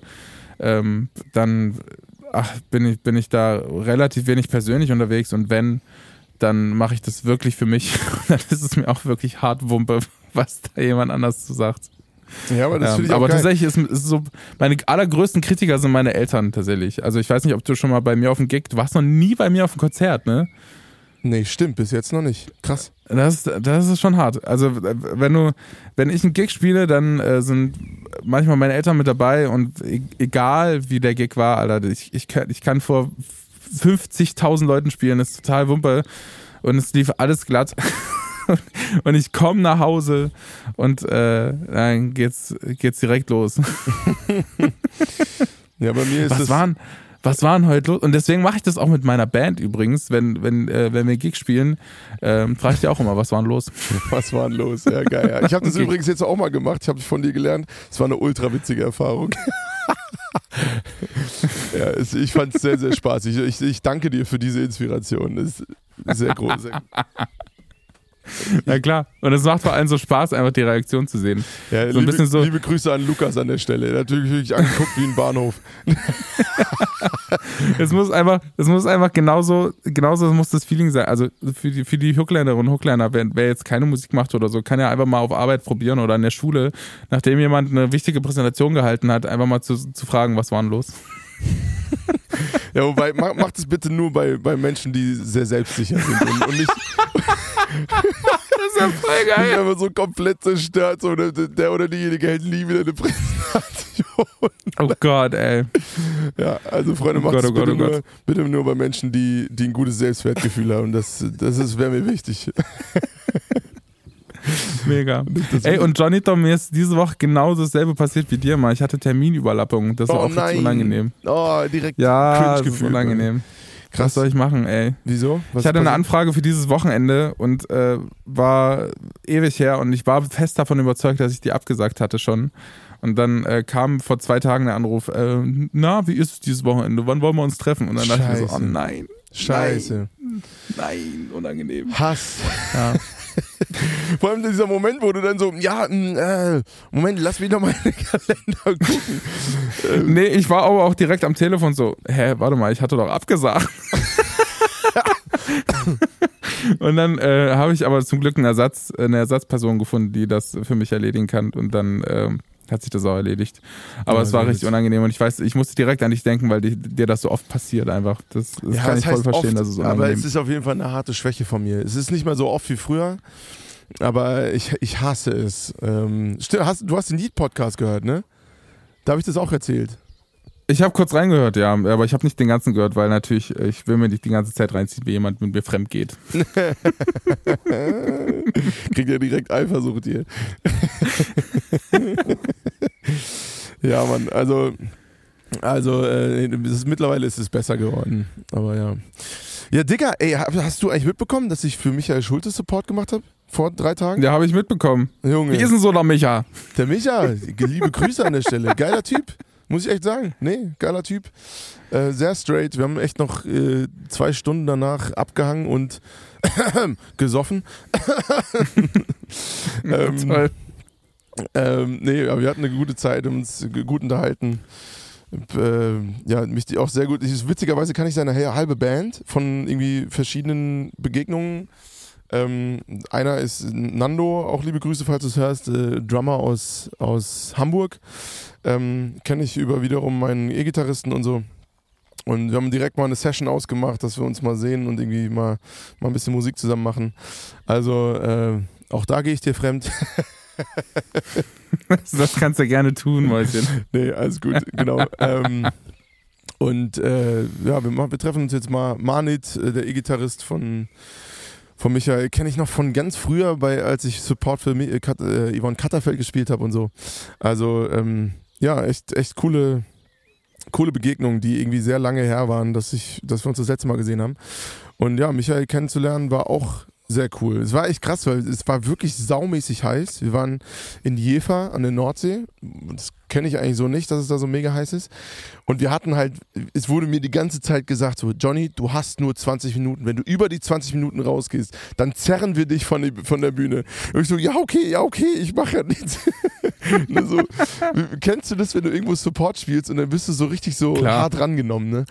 ähm, dann ach, bin, ich, bin ich da relativ wenig persönlich unterwegs und wenn, dann mache ich das wirklich für mich. dann ist es mir auch wirklich hart Wumpe, was da jemand anders zu sagt. Ja, aber das Ähm, finde ich auch aber geil. tatsächlich ist, ist so, meine allergrößten Kritiker sind meine Eltern tatsächlich. Also ich weiß nicht, ob du schon mal bei mir auf dem Gig, du warst noch nie bei mir auf dem Konzert, ne? Nee, stimmt, bis jetzt noch nicht. Krass. Das, das ist schon hart. Also wenn du, wenn ich einen Gig spiele, dann äh, sind manchmal meine Eltern mit dabei und e egal wie der Gig war, Alter, ich, ich, kann, ich kann vor 50.000 Leuten spielen, das ist total Wumpe und es lief alles glatt. Und ich komme nach Hause und äh, dann geht's, geht's direkt los. Ja, bei mir ist Was das. waren, was waren heute los? Und deswegen mache ich das auch mit meiner Band übrigens, wenn, wenn, äh, wenn wir Gig spielen, ähm, frage ich die auch immer, was war denn los? Was war denn los? Ja, geil. Ja. Ich habe das Okay. übrigens jetzt auch mal gemacht. Ich habe von dir gelernt. Es war eine ultra witzige Erfahrung. ja, es, ich fand es sehr, sehr spaßig. Ich, ich danke dir für diese Inspiration. Das ist sehr groß. Ja klar. Und es macht vor allem so Spaß, einfach die Reaktion zu sehen. ja, So ein liebe, bisschen so- liebe Grüße an Lukas an der Stelle. Natürlich wirklich angeguckt wie ein Bahnhof. Es muss einfach, es muss einfach genauso, genauso muss das Feeling sein. Also für die, für die Hooklinerinnen und Hookliner, wer, wer jetzt keine Musik macht oder so, kann ja einfach mal auf Arbeit probieren oder in der Schule, nachdem jemand eine wichtige Präsentation gehalten hat, einfach mal zu, zu fragen, was war denn los? Ja, wobei, mach, macht es bitte nur bei, bei Menschen, die sehr selbstsicher sind und, und nicht, Das ist ja voll nicht einfach so komplett zerstört. So, der, der oder diejenige hält nie wieder eine Präsentation. Oh Gott, ey. Ja, also Freunde, Oh macht Gott, es oh bitte, oh Gott. nur, bitte nur bei Menschen, die, die ein gutes Selbstwertgefühl haben. Das, das wäre mir wichtig. Mega. Ey, und Johnny Tom, mir ist diese Woche genau dasselbe passiert wie dir mal. Ich hatte Terminüberlappung. Das war Oh auch richtig nein. unangenehm. Oh, direkt Ja, das ist Cringe-Gefühl. unangenehm. Was Krass. soll ich machen, ey? Wieso? Was ich hatte eine? Anfrage für dieses Wochenende und äh, war ewig her und ich war fest davon überzeugt, dass ich die abgesagt hatte schon. Und dann äh, kam vor zwei Tagen der Anruf, äh, na, wie ist es dieses Wochenende? Wann wollen wir uns treffen? Und dann dachte ich mir so, oh Scheiße. nein, Scheiße. nein, unangenehm. Hass. Ja. Vor allem dieser Moment, wo du dann so, ja, mm, äh, Moment, lass mich noch mal in den Kalender gucken. Nee, ich war aber auch direkt am Telefon so, hä, warte mal, ich hatte doch abgesagt. und dann äh, habe ich aber zum Glück einen Ersatz, eine Ersatzperson gefunden, die das für mich erledigen kann. Und dann ähm, hat sich das auch erledigt. Aber Ja, es war richtig unangenehm und ich weiß, ich musste direkt an dich denken, weil dir das so oft passiert einfach. Das, das kann ich voll verstehen, dass es aber unangenehm es ist auf jeden Fall eine harte Schwäche von mir. Es ist nicht mal so oft wie früher, aber ich, ich hasse es. Ähm, hast, du hast den Lied-Podcast gehört, ne? Da habe ich das auch erzählt. Ich habe kurz reingehört, ja, aber ich habe nicht den ganzen gehört, weil natürlich, äh, ich will mir nicht die ganze Zeit reinziehen, wie jemand mit mir fremd geht. Kriegt ja direkt Eifersucht hier. ja, Mann, also, also äh, ist, mittlerweile ist es besser geworden. Aber ja. Ja, Digga, ey, hast du eigentlich mitbekommen, dass ich für Michael Schulte Support gemacht habe? Vor drei Tagen? Ja, habe ich mitbekommen. Junge. Wie ist denn so der Micha? Der Micha, liebe Grüße an der Stelle. Geiler Typ, muss ich echt sagen. Nee, geiler Typ. Äh, sehr straight. Wir haben echt noch äh, zwei Stunden danach abgehangen und gesoffen. ähm, Toll. Ähm, nee, aber wir hatten eine gute Zeit, haben uns gut unterhalten. Äh, ja, mich die auch sehr gut. Ich, witzigerweise kann ich seine halbe Band von irgendwie verschiedenen Begegnungen. Ähm, einer ist Nando, auch liebe Grüße, falls du es hörst, äh, Drummer aus, aus Hamburg. Ähm, Kenne ich über wiederum meinen E-Gitarristen und so. Und wir haben direkt mal eine Session ausgemacht, dass wir uns mal sehen und irgendwie mal, mal ein bisschen Musik zusammen machen. Also äh, auch da gehe ich dir fremd. Das kannst du gerne tun, Mäuschen. nee, alles gut, genau. ähm, und äh, ja, wir, wir treffen uns jetzt mal. Manit, äh, der E-Gitarrist von, von Michael, kenne ich noch von ganz früher, bei, als ich Support für äh, Kat, äh, Yvonne Katterfeld gespielt habe und so. Also, ähm, ja, echt, echt coole, coole Begegnungen, die irgendwie sehr lange her waren, dass, ich, dass wir uns das letzte Mal gesehen haben. Und ja, Michael kennenzulernen war auch Sehr cool. Es war echt krass, weil es war wirklich saumäßig heiß. Wir waren in Jever an der Nordsee. Das kenne ich eigentlich so nicht, dass es da so mega heiß ist. Und wir hatten halt, es wurde mir die ganze Zeit gesagt, so, Johnny, du hast nur 20 Minuten. Wenn du über die 20 Minuten rausgehst, dann zerren wir dich von, die, von der Bühne. Und ich so, ja, okay, ja, okay, ich mache ja nichts. so, kennst du das, wenn du irgendwo Support spielst und dann bist du so richtig so Klar. hart rangenommen, ne?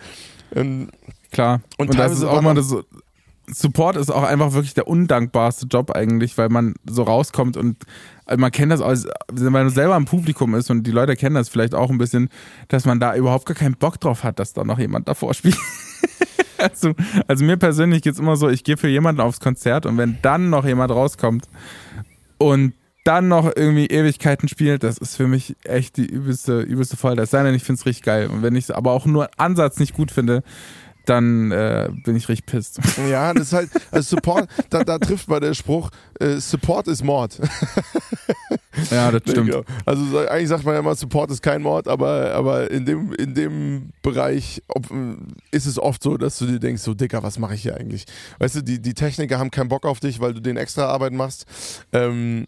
Und, Klar. Und Und, das ist auch mal das. Support ist auch einfach wirklich der undankbarste Job eigentlich, weil man so rauskommt und also man kennt das aus, wenn man selber im Publikum ist und die Leute kennen das vielleicht auch ein bisschen, dass man da überhaupt gar keinen Bock drauf hat, dass da noch jemand davor spielt. also, also mir persönlich geht's immer so, ich gehe für jemanden aufs Konzert und wenn dann noch jemand rauskommt und dann noch irgendwie Ewigkeiten spielt, das ist für mich echt die übelste, übelste Folter. Es sei denn, ich finde es richtig geil. Und wenn ich es aber auch nur Ansatz nicht gut finde, dann äh, bin ich richtig pisst. Ja, das ist halt, also Support, da, da trifft mal der Spruch, äh, Support ist Mord. ja, das stimmt. Also so- eigentlich sagt man ja immer, Support ist kein Mord, aber, aber in, dem, in dem Bereich ob, äh, ist es oft so, dass du dir denkst, so Dicker, was mache ich hier eigentlich? Weißt du, die, die Techniker haben keinen Bock auf dich, weil du den extra Arbeit machst. Ähm,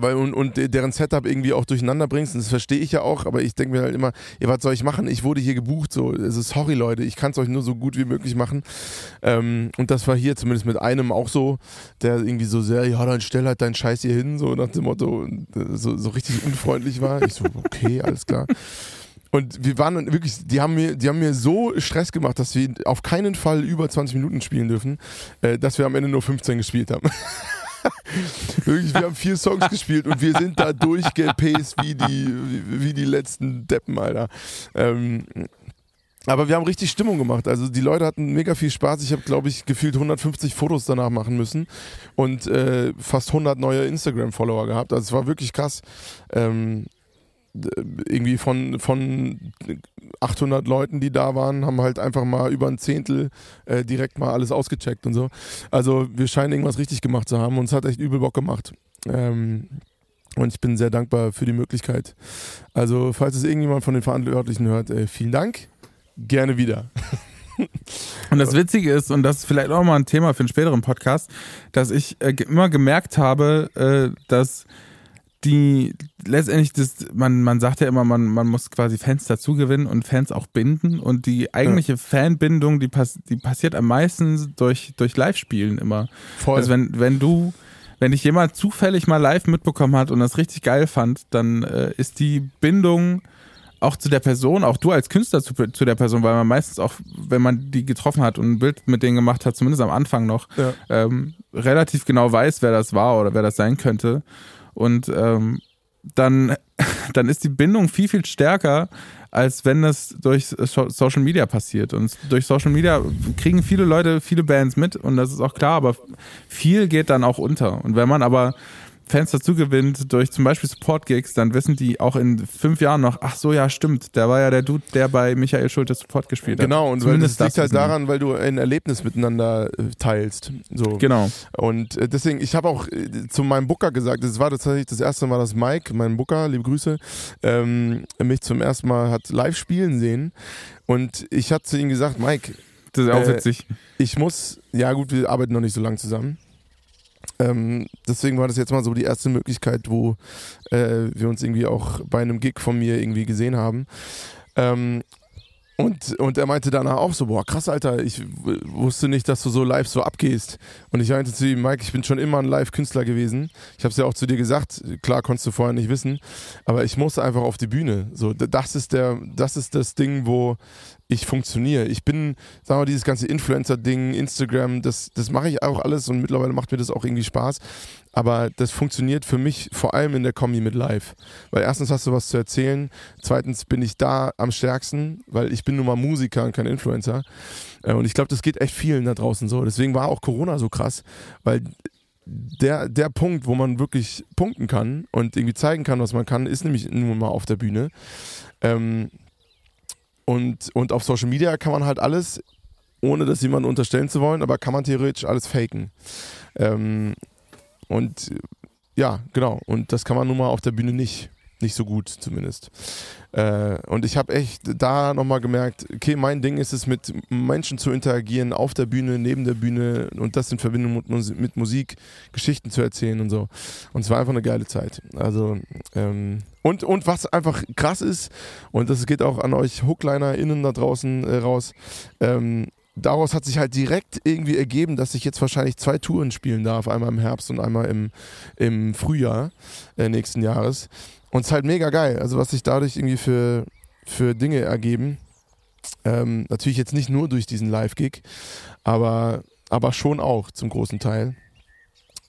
weil, und, und deren Setup irgendwie auch durcheinander bringst. Und das verstehe ich ja auch, aber ich denke mir halt immer, ja, was soll ich machen? Ich wurde hier gebucht, so. Also sorry, Leute, ich kann es euch nur so gut wie möglich machen. Ähm, und das war hier zumindest mit einem auch so, der irgendwie so sehr, ja, dann stell halt deinen Scheiß hier hin, so nach dem Motto, äh, so, so richtig unfreundlich war. Ich so, okay, alles klar. Und wir waren dann wirklich, die haben mir, die haben mir so Stress gemacht, dass wir auf keinen Fall über 20 Minuten spielen dürfen, äh, dass wir am Ende nur 15 gespielt haben. Wirklich, wir haben vier Songs gespielt und wir sind da durchgepaced wie die, wie, wie die letzten Deppen, Alter. Ähm, aber wir haben richtig Stimmung gemacht. Also die Leute hatten mega viel Spaß. Ich habe, glaube ich, gefühlt 150 Fotos danach machen müssen und äh, fast 100 neue Instagram-Follower gehabt. Also es war wirklich krass. Ähm, irgendwie von, von 800 Leuten, die da waren, haben halt einfach mal über ein Zehntel äh, direkt mal alles ausgecheckt und so. Also wir scheinen irgendwas richtig gemacht zu haben und es hat echt übel Bock gemacht. Ähm, und ich bin sehr dankbar für die Möglichkeit. Also falls es irgendjemand von den Verantwortlichen hört, äh, vielen Dank. Gerne wieder. Und das Witzige ist, und das ist vielleicht auch mal ein Thema für einen späteren Podcast, dass ich äh, immer gemerkt habe, äh, dass die letztendlich das, man, man sagt ja immer, man, man muss quasi Fans dazu gewinnen und Fans auch binden. Und die eigentliche Fanbindung, die, pass, die passiert am meisten durch, durch Live-Spielen immer. Voll. Also wenn, wenn du, wenn dich jemand zufällig mal live mitbekommen hat und das richtig geil fand, dann äh, ist die Bindung auch zu der Person, auch du als Künstler zu, zu der Person, weil man meistens auch, wenn man die getroffen hat und ein Bild mit denen gemacht hat, zumindest am Anfang noch, Ja. ähm, relativ genau weiß, wer das war oder wer das sein könnte. Und ähm, dann, dann ist die Bindung viel, viel stärker, als wenn das durch So- Social Media passiert. Und durch Social Media kriegen viele Leute, viele Bands mit und das ist auch klar, aber viel geht dann auch unter. Und wenn man aber Fans dazu gewinnt durch zum Beispiel Support-Gigs, dann wissen die auch in fünf Jahren noch, ach so, ja, stimmt, der war ja der Dude, der bei Michael Schulte Support gespielt hat. Genau, und weil das Zumindest liegt halt daran, weil du ein Erlebnis miteinander äh, teilst. So. Genau. Und äh, deswegen, ich habe auch äh, zu meinem Booker gesagt, das war tatsächlich das erste Mal, dass Mike, mein Booker, liebe Grüße, ähm, mich zum ersten Mal hat live spielen sehen. Und ich hatte zu ihm gesagt, Mike, Das ist auch Äh, witzig. ich muss, ja gut, wir arbeiten noch nicht so lange zusammen. Ähm, deswegen war das jetzt mal so die erste Möglichkeit, wo äh, wir uns irgendwie auch bei einem Gig von mir irgendwie gesehen haben. Ähm, und, und er meinte danach auch so, boah, krass, Alter, ich wusste nicht, dass du so live so abgehst. Und ich meinte zu ihm, Mike, ich bin schon immer ein Live-Künstler gewesen. Ich habe es ja auch zu dir gesagt, klar konntest du vorher nicht wissen, aber ich musste einfach auf die Bühne. So, das ist der, das ist das Ding, wo ich funktioniere. Ich bin, sagen wir, dieses ganze Influencer-Ding, Instagram, das, das mache ich auch alles und mittlerweile macht mir das auch irgendwie Spaß. Aber das funktioniert für mich vor allem in der Kombi mit Live. Weil erstens hast du was zu erzählen, zweitens bin ich da am stärksten, weil ich bin nun mal Musiker und kein Influencer. Äh, Und ich glaube, das geht echt vielen da draußen so. Deswegen war auch Corona so krass, weil der, der Punkt, wo man wirklich punkten kann und irgendwie zeigen kann, was man kann, ist nämlich nun mal auf der Bühne. Ähm, und, und auf Social Media kann man halt alles, ohne das jemandem unterstellen zu wollen, aber kann man theoretisch alles faken. Ähm, und ja, genau. Und das kann man nun mal auf der Bühne nicht. Nicht so gut zumindest. Äh, und ich habe echt da nochmal gemerkt, okay, mein Ding ist es, mit Menschen zu interagieren, auf der Bühne, neben der Bühne und das in Verbindung mit, Musik, mit Musik, Geschichten zu erzählen und so. Und es war einfach eine geile Zeit. Also, ähm, und, und was einfach krass ist, und das geht auch an euch HooklinerInnen da draußen äh, raus, ähm, daraus hat sich halt direkt irgendwie ergeben, dass ich jetzt wahrscheinlich zwei Touren spielen darf, einmal im Herbst und einmal im, im Frühjahr äh, nächsten Jahres. Und es ist halt mega geil. Also was sich dadurch irgendwie für, für Dinge ergeben. Ähm, natürlich jetzt nicht nur durch diesen Live-Gig, aber, aber schon auch zum großen Teil.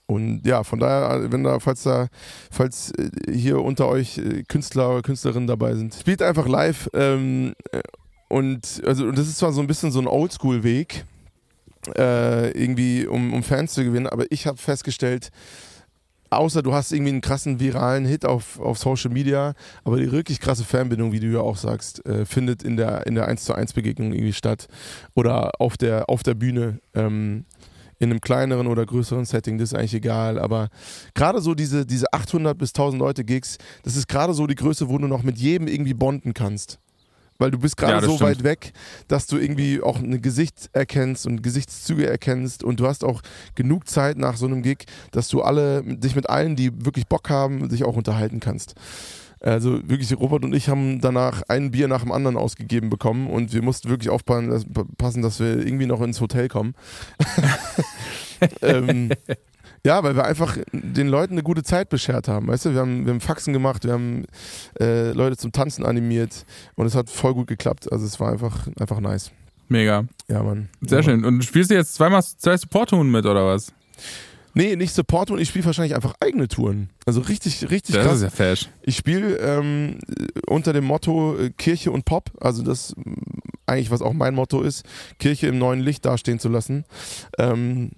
Und ja, von daher, wenn da, falls da, falls äh, hier unter euch äh, Künstler oder Künstlerinnen dabei sind, spielt einfach live. Ähm, und also und das ist zwar so ein bisschen so ein Oldschool-Weg, äh, irgendwie, um, um Fans zu gewinnen, aber ich habe festgestellt, außer du hast irgendwie einen krassen viralen Hit auf, auf Social Media, aber die wirklich krasse Fanbindung, wie du ja auch sagst, äh, findet in der, in der 1 zu 1 Begegnung irgendwie statt. Oder auf der, auf der Bühne. Ähm, in einem kleineren oder größeren Setting, das ist eigentlich egal. Aber gerade so diese, diese 800 bis 1000 Leute Gigs, das ist gerade so die Größe, wo du noch mit jedem irgendwie bonden kannst. Weil du bist gerade Ja, so stimmt. weit weg, dass du irgendwie auch ein Gesicht erkennst und Gesichtszüge erkennst und du hast auch genug Zeit nach so einem Gig, dass du alle, dich mit allen, die wirklich Bock haben, dich auch unterhalten kannst. Also wirklich, Robert und ich haben danach ein Bier nach dem anderen ausgegeben bekommen und wir mussten wirklich aufpassen, dass, passen, dass wir irgendwie noch ins Hotel kommen. ähm, ja, weil wir einfach den Leuten eine gute Zeit beschert haben. Weißt du, wir haben, wir haben Faxen gemacht, wir haben äh, Leute zum Tanzen animiert und es hat voll gut geklappt. Also es war einfach, einfach nice. Mega. Ja, Mann. Sehr ja, schön. Und spielst du jetzt zweimal zwei Support-Touren mit, oder was? Nee, nicht Support und ich spiele wahrscheinlich einfach eigene Touren. Also richtig, richtig Das krass. ist ja fesch. Ich spiele ähm, unter dem Motto äh, Kirche und Pop, also das eigentlich was auch mein Motto ist, Kirche im neuen Licht dastehen zu lassen. Ähm,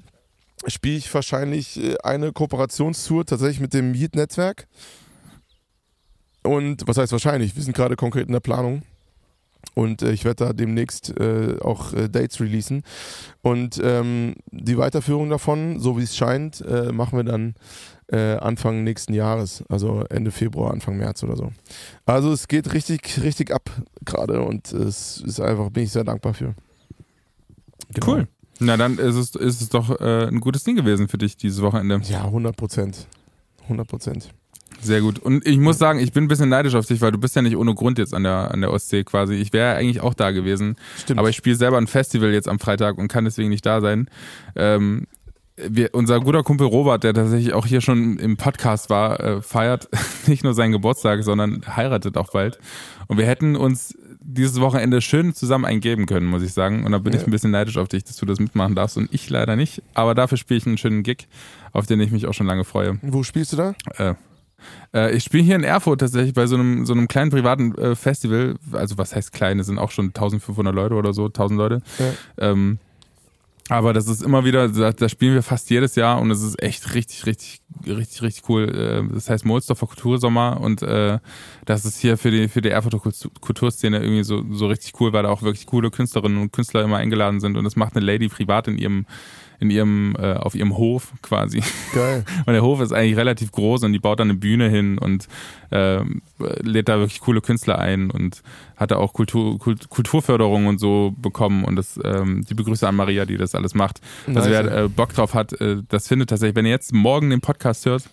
spiele ich wahrscheinlich äh, eine Kooperationstour tatsächlich mit dem Yeet-Netzwerk. Und was heißt wahrscheinlich? Wir sind gerade konkret in der Planung. Und äh, ich werde da demnächst äh, auch äh, Dates releasen. Und ähm, die Weiterführung davon, so wie es scheint, äh, machen wir dann äh, Anfang nächsten Jahres, also Ende Februar, Anfang März oder so. Also es geht richtig, richtig ab gerade und es ist einfach, bin ich sehr dankbar für. Genau. Cool. Na, dann ist es, ist es doch äh, ein gutes Ding gewesen für dich dieses Wochenende. Ja, 100 Prozent. 100 Prozent. Sehr gut. Und ich muss sagen, ich bin ein bisschen neidisch auf dich, weil du bist ja nicht ohne Grund jetzt an der, an der Ostsee quasi. Ich wäre eigentlich auch da gewesen. Stimmt. Aber ich spiele selber ein Festival jetzt am Freitag und kann deswegen nicht da sein. Ähm, wir, unser guter Kumpel Robert, der tatsächlich auch hier schon im Podcast war, äh, feiert nicht nur seinen Geburtstag, sondern heiratet auch bald. Und wir hätten uns dieses Wochenende schön zusammen eingeben können, muss ich sagen. Und da bin Ja. ich ein bisschen neidisch auf dich, dass du das mitmachen darfst und ich leider nicht. Aber dafür spiele ich einen schönen Gig, auf den ich mich auch schon lange freue. Wo spielst du da? Äh, äh, ich spiele hier in Erfurt tatsächlich bei so einem, so einem kleinen privaten äh, Festival. Also was heißt klein? Es sind auch schon 1500 Leute oder so, 1000 Leute. Ja. Ähm, aber das ist immer wieder, da, da spielen wir fast jedes Jahr und es ist echt richtig, richtig, richtig, richtig cool. Äh, Das heißt Molsdorfer Kultursommer und äh, das ist hier für die, für die Erfurter Kultu- Kulturszene irgendwie so, so richtig cool, weil da auch wirklich coole Künstlerinnen und Künstler immer eingeladen sind und das macht eine Lady privat in ihrem, in ihrem, äh, auf ihrem Hof quasi. Geil. Und der Hof ist eigentlich relativ groß und die baut dann eine Bühne hin und ähm, lädt da wirklich coole Künstler ein und hat da auch Kultur, Kult, Kulturförderung und so bekommen und das, ähm, die Begrüße an Maria, die das alles macht. Also Nice. wer äh, Bock drauf hat, äh, das findet tatsächlich, wenn ihr jetzt morgen den Podcast hört,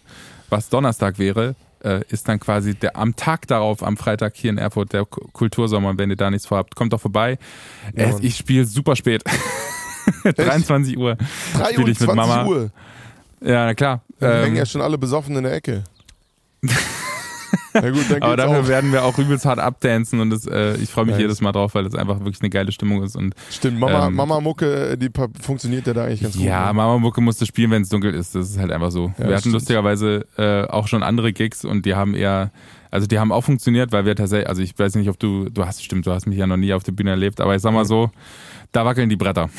was Donnerstag wäre, äh, ist dann quasi der am Tag darauf, am Freitag hier in Erfurt, der Kultursommer. Wenn ihr da nichts vorhabt, kommt doch vorbei. Ja, Äh, ich spiele super spät. 23 Uhr. Spiel ich mit 23 Mama. Uhr. Ja, na klar. Da hängen Ähm, ja schon alle besoffen in der Ecke. Na gut, dann Aber dafür auch. werden wir auch übelst hart abdancen und das, äh, ich freue mich Nice. jedes Mal drauf, weil das einfach wirklich eine geile Stimmung ist. Und Stimmt, Mama, ähm, Mama Mucke, die funktioniert ja da eigentlich ganz ja, gut. ne? Mama Mucke musste spielen, wenn es dunkel ist. Das ist halt einfach so. Ja, wir hatten stimmt. lustigerweise äh, auch schon andere Gigs und die haben eher, also die haben auch funktioniert, weil wir tatsächlich, also ich weiß nicht, ob du, du hast, stimmt, du hast mich ja noch nie auf der Bühne erlebt, aber ich sag mal so, da wackeln die Bretter.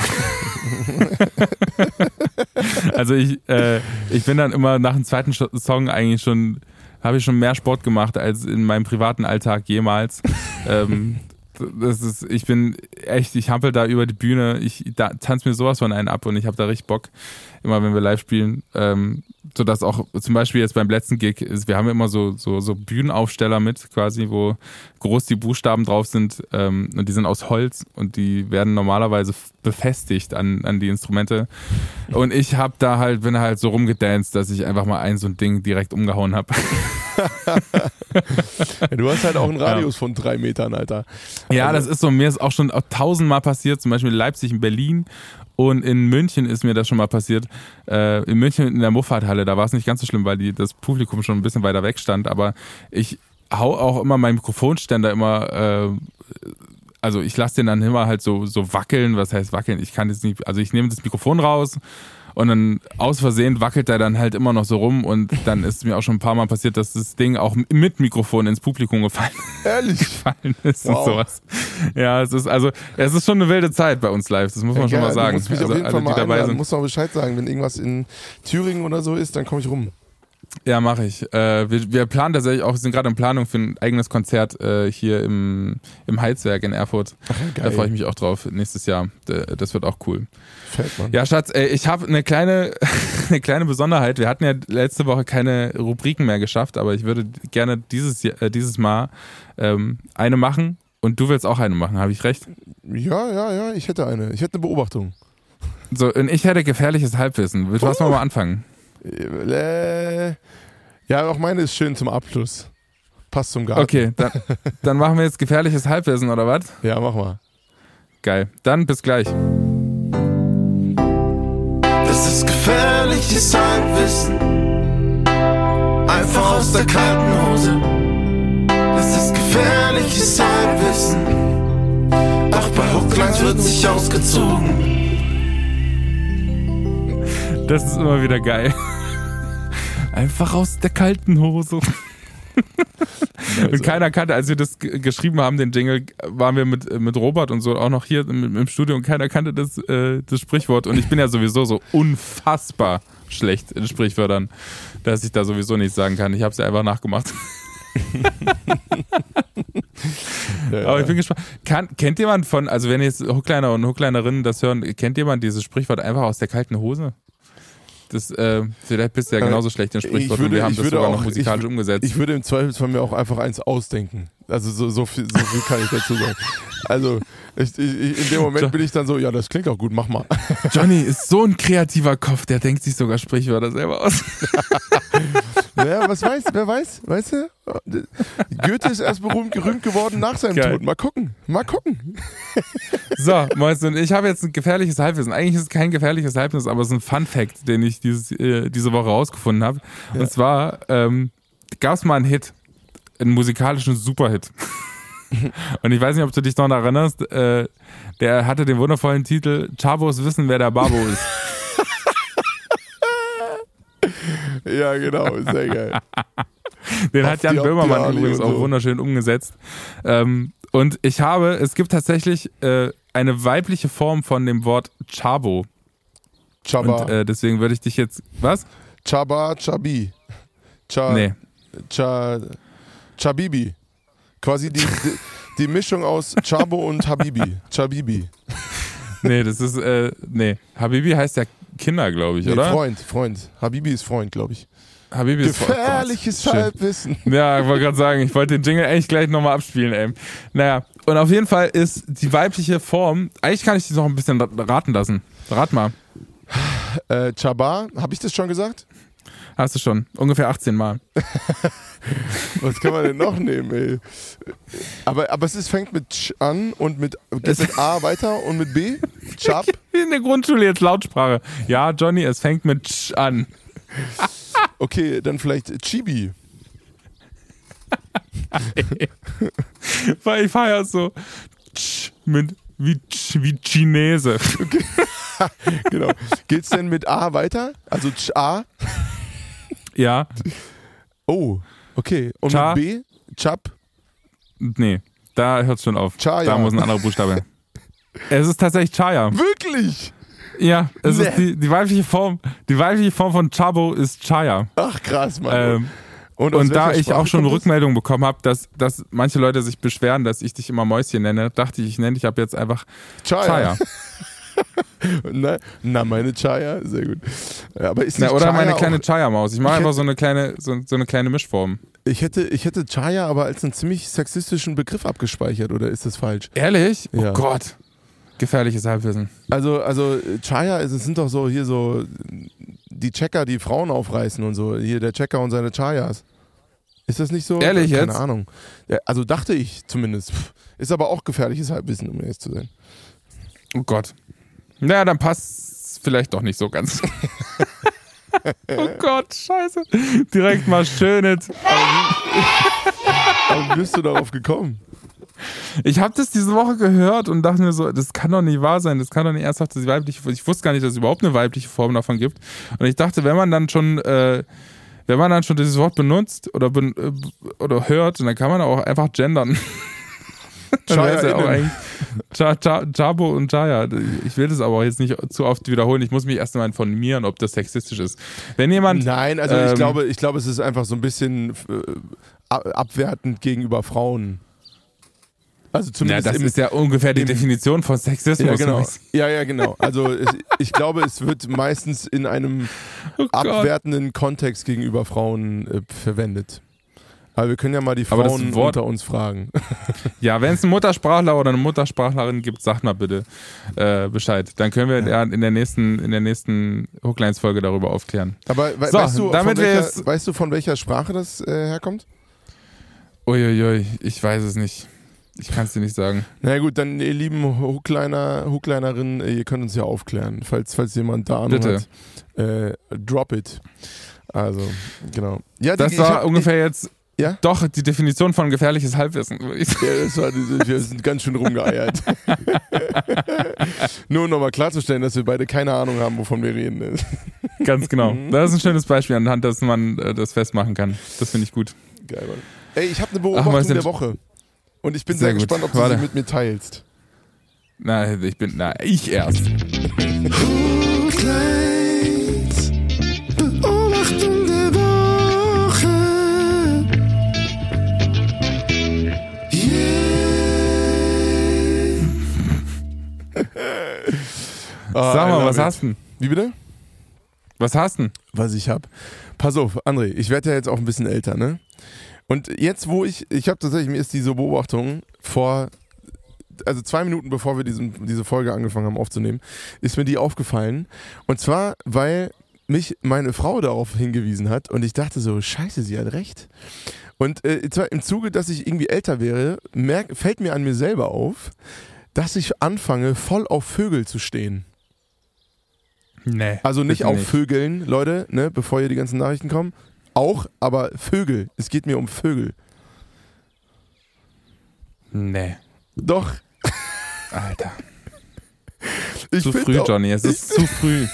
also ich, äh, ich bin dann immer nach dem zweiten Song eigentlich schon, habe ich schon mehr Sport gemacht als in meinem privaten Alltag jemals. ähm, Das ist, ich bin echt, ich hampel da über die Bühne, ich da, tanze mir sowas von einen ab und ich habe da richtig Bock, immer wenn wir live spielen. Ähm, so dass auch zum Beispiel jetzt beim letzten Gig ist, wir haben immer so, so, so Bühnenaufsteller mit quasi, wo groß die Buchstaben drauf sind ähm, und die sind aus Holz und die werden normalerweise befestigt an, an die Instrumente. Und ich habe da halt, bin halt so rumgedanced, dass ich einfach mal ein so ein Ding direkt umgehauen habe. du hast halt auch einen Radius ja. von drei Metern, Alter. Ja, also, das ist so, mir ist auch schon tausendmal passiert, zum Beispiel in Leipzig, in Berlin und in München ist mir das schon mal passiert. Äh, in München in der Muffathalle, da war es nicht ganz so schlimm, weil die, das Publikum schon ein bisschen weiter weg stand. Aber ich hau auch immer meinen Mikrofonständer immer, äh, also ich lasse den dann immer halt so, so wackeln. Was heißt wackeln? Ich kann jetzt nicht, also ich nehme das Mikrofon raus und dann aus Versehen wackelt er dann halt immer noch so rum und dann ist mir auch schon ein paar Mal passiert, dass das Ding auch mit Mikrofon ins Publikum gefallen, Ehrlich? gefallen ist wow. und sowas. Ja, es ist also, es ist schon eine wilde Zeit bei uns live, das muss man ja, schon mal sagen. Du musst mich also, auf jeden Fall mal dabei sind. musst auch Bescheid sagen, wenn irgendwas in Thüringen oder so ist, dann komme ich rum. Ja, mache ich. Äh, wir, wir, planen tatsächlich auch, sind gerade in Planung für ein eigenes Konzert äh, hier im, im Heizwerk in Erfurt. Ach, da freue ich mich auch drauf nächstes Jahr. Das wird auch cool. Fällt man. Ja, Schatz, ey, ich habe eine kleine, eine kleine Besonderheit. Wir hatten ja letzte Woche keine Rubriken mehr geschafft, aber ich würde gerne dieses, äh, dieses Mal ähm, eine machen und du willst auch eine machen, habe ich recht? Ja, ja, ja, ich hätte eine. Ich hätte eine Beobachtung. So, und ich hätte gefährliches Halbwissen. Willst du uh. mal anfangen? Äh, ja, auch meine ist schön zum Abschluss. Passt zum Garten. Okay, dann, dann machen wir jetzt gefährliches Halbwissen, oder was? Ja, mach mal. Geil. Dann bis gleich. Das ist gefährliches Halbwissen. Einfach aus der kalten Hose. Das ist gefährliches Halbwissen. Doch bei Hooklines wird sich ausgezogen. Das ist immer wieder geil. Einfach aus der kalten Hose. und keiner kannte, als wir das geschrieben haben, den Jingle, waren wir mit, mit Robert und so auch noch hier im, im Studio und keiner kannte das, äh, das Sprichwort. Und ich bin ja sowieso so unfassbar schlecht in Sprichwörtern, dass ich da sowieso nichts sagen kann. Ich habe es ja einfach nachgemacht. ja, Aber ich bin gespannt. Kann, kennt jemand von, also wenn jetzt Hookliner und Hooklinerinnen das hören, kennt jemand dieses Sprichwort einfach aus der kalten Hose? Das, äh, vielleicht bist du ja äh, genauso schlecht in Sprichwort und wir haben das sogar auch, noch musikalisch ich, umgesetzt. Ich würde im Zweifelsfall mir auch einfach eins ausdenken. Also so, so, viel, so viel kann ich dazu sagen. Also ich, ich, in dem Moment bin ich dann so, ja, das klingt auch gut, mach mal. Johnny ist so ein kreativer Kopf, der denkt sich sogar Sprichwörter selber aus. naja, was weiß, wer weiß, weißt du? Goethe ist erst berühmt gerühmt geworden nach seinem Geil. Tod. Mal gucken, mal gucken. So, Mäuschen, ich habe jetzt ein gefährliches Halbwissen. Eigentlich ist es kein gefährliches Halbwissen, aber es ist ein Fun-Fact, den ich dieses, äh, diese Woche rausgefunden habe. Ja. Und zwar ähm, gab es mal einen Hit, einen musikalischen Superhit. Und ich weiß nicht, ob du dich noch erinnerst, äh, der hatte den wundervollen Titel Chabos wissen, wer der Babo ist. ja, genau, sehr geil. Den auf hat Jan Böhmermann übrigens auch wunderschön umgesetzt. Ähm, und ich habe, es gibt tatsächlich äh, eine weibliche Form von dem Wort Chabo. Chaba. Und äh, deswegen würde ich dich jetzt. Was? Chaba, Chabi. Cha, nee. Cha, Chabibi. Quasi die, die, die, Mischung aus Chabo und Habibi. Chabibi. Nee, das ist, äh, nee. Habibi heißt ja Kinder, glaube ich, nee, oder? Freund, Freund. Habibi ist Freund, glaube ich. Habibi ist Gefährliches Gott, Halbwissen. Ja, ich wollte gerade sagen, ich wollte den Jingle eigentlich gleich nochmal abspielen, ey. Naja, und auf jeden Fall ist die weibliche Form, eigentlich kann ich dich noch ein bisschen raten lassen. Rat mal. Äh, Chaba, habe ich das schon gesagt? Hast du schon. Ungefähr 18 Mal. Was kann man denn noch nehmen, ey? Aber, aber es ist, fängt mit Ch an und mit, geht mit A weiter und mit B? Chab? In der Grundschule jetzt Lautsprache. Ja, Johnny, es fängt mit Ch an. okay, dann vielleicht Chibi. Weil ich feiere so Ch mit wie, wie Chinese. Okay. genau. Geht's denn mit A weiter? Also Ch A? Ja. Oh, okay. Und Cha? mit B? Chap? Nee, da hört es schon auf. Chaya. Da muss ein anderer Buchstabe. es ist tatsächlich Chaya. Wirklich? Ja, es nee. ist die, die, weibliche Form, die weibliche Form von Chabo ist Chaya. Ach krass, Mann. Ähm, Und, Und da ich Sprache auch schon? Rückmeldungen bekommen habe, dass, dass manche Leute sich beschweren, dass ich dich immer Mäuschen nenne, dachte ich, ich nenne dich ab jetzt einfach Chaya. Chaya. Na, na, meine Chaya, sehr gut. Aber ist Na, oder Chaya meine kleine Chaya-Maus. Ich mache einfach so eine kleine, so, so eine kleine Mischform. Ich hätte, ich hätte Chaya aber als einen ziemlich sexistischen Begriff abgespeichert, oder ist das falsch? Ehrlich? Ja. Oh Gott. Gefährliches Halbwissen. Also, also Chaya, es sind doch so hier so die Checker, die Frauen aufreißen und so. Hier der Checker und seine Chayas. Ist das nicht so? Ehrlich Keine jetzt? Ahnung. Ja, also dachte ich zumindest. Ist aber auch gefährliches Halbwissen, um ehrlich zu sein. Oh Gott. Na, dann passt vielleicht doch nicht so ganz. oh Gott, scheiße. Direkt mal schön jetzt. Aber wie bist du darauf gekommen? Ich habe das diese Woche gehört und dachte mir so, das kann doch nicht wahr sein, das kann doch nicht ernsthaft das weibliche Ich wusste gar nicht, dass es überhaupt eine weibliche Form davon gibt. Und ich dachte, wenn man dann schon, äh, wenn man dann schon dieses Wort benutzt oder, ben, äh, oder hört, dann kann man auch einfach gendern. Dann wär's ja auch eigentlich Cha, Cha, Chabo und Jaya. Ich will das aber auch jetzt nicht zu oft wiederholen. Ich muss mich erst mal informieren, ob das sexistisch ist. Wenn jemand. Nein, also ich ähm, glaube, ich glaube, es ist einfach so ein bisschen äh, ab- abwertend gegenüber Frauen. Also Ja, zumindest das im, ist ja ungefähr die im- Definition von Sexismus. ja, genau. Ja, ja, genau. Also es, ich glaube, es wird meistens in einem Oh abwertenden Kontext gegenüber Frauen äh, verwendet. Aber wir können ja mal die Frauen Wort- unter uns fragen. Ja, wenn es einen Muttersprachler oder eine Muttersprachlerin gibt, sagt mal bitte äh, Bescheid. Dann können wir ja. in der nächsten, in der nächsten Hooklines-Folge darüber aufklären. Aber we So, weißt, du, damit welcher, jetzt- weißt du, von welcher Sprache das äh, herkommt? Uiuiui, ich weiß es nicht. Ich kann es dir nicht sagen. Na gut, dann ihr lieben Hookliner, Hooklinerinnen, äh, ihr könnt uns ja aufklären, falls, falls jemand da Ahnung Bitte. hat. Äh, drop it. Also, genau. Ja, Das die, war ich hab, ungefähr jetzt Ja? doch die Definition von gefährliches Halbwissen. Ja, das war wir sind ganz schön rumgeeiert. Nur um nochmal klarzustellen, dass wir beide keine Ahnung haben, wovon wir reden. Ganz genau. Mhm. Das ist ein schönes Beispiel anhand, dass man äh, das festmachen kann. Das finde ich gut. Geil, Mann. Ey, ich habe eine Ach, Beobachtung denn- der Woche. Und ich bin Sehr sehr, gespannt, ob du Warte. sie mit mir teilst. Na, ich bin, na, ich erst. Ah, Sag mal, was it. hast du denn? Wie bitte? Was hast du denn? was ich habe. Pass auf, André, ich werde ja jetzt auch ein bisschen älter, ne? Und jetzt, wo ich, ich habe tatsächlich, mir ist diese Beobachtung vor, also zwei Minuten bevor wir diesen, diese Folge angefangen haben aufzunehmen, ist mir die aufgefallen. Und zwar, weil mich meine Frau darauf hingewiesen hat und ich dachte so, scheiße, sie hat recht. Und äh, zwar im Zuge, dass ich irgendwie älter wäre, merk, fällt mir an mir selber auf, dass ich anfange, voll auf Vögel zu stehen. Nee. Also nicht auf Vögeln, Leute, ne, bevor hier die ganzen Nachrichten kommen. Auch, aber Vögel. Es geht mir um Vögel. Nee. Doch. Alter. Ich zu früh, auch- Johnny. Es ist zu früh.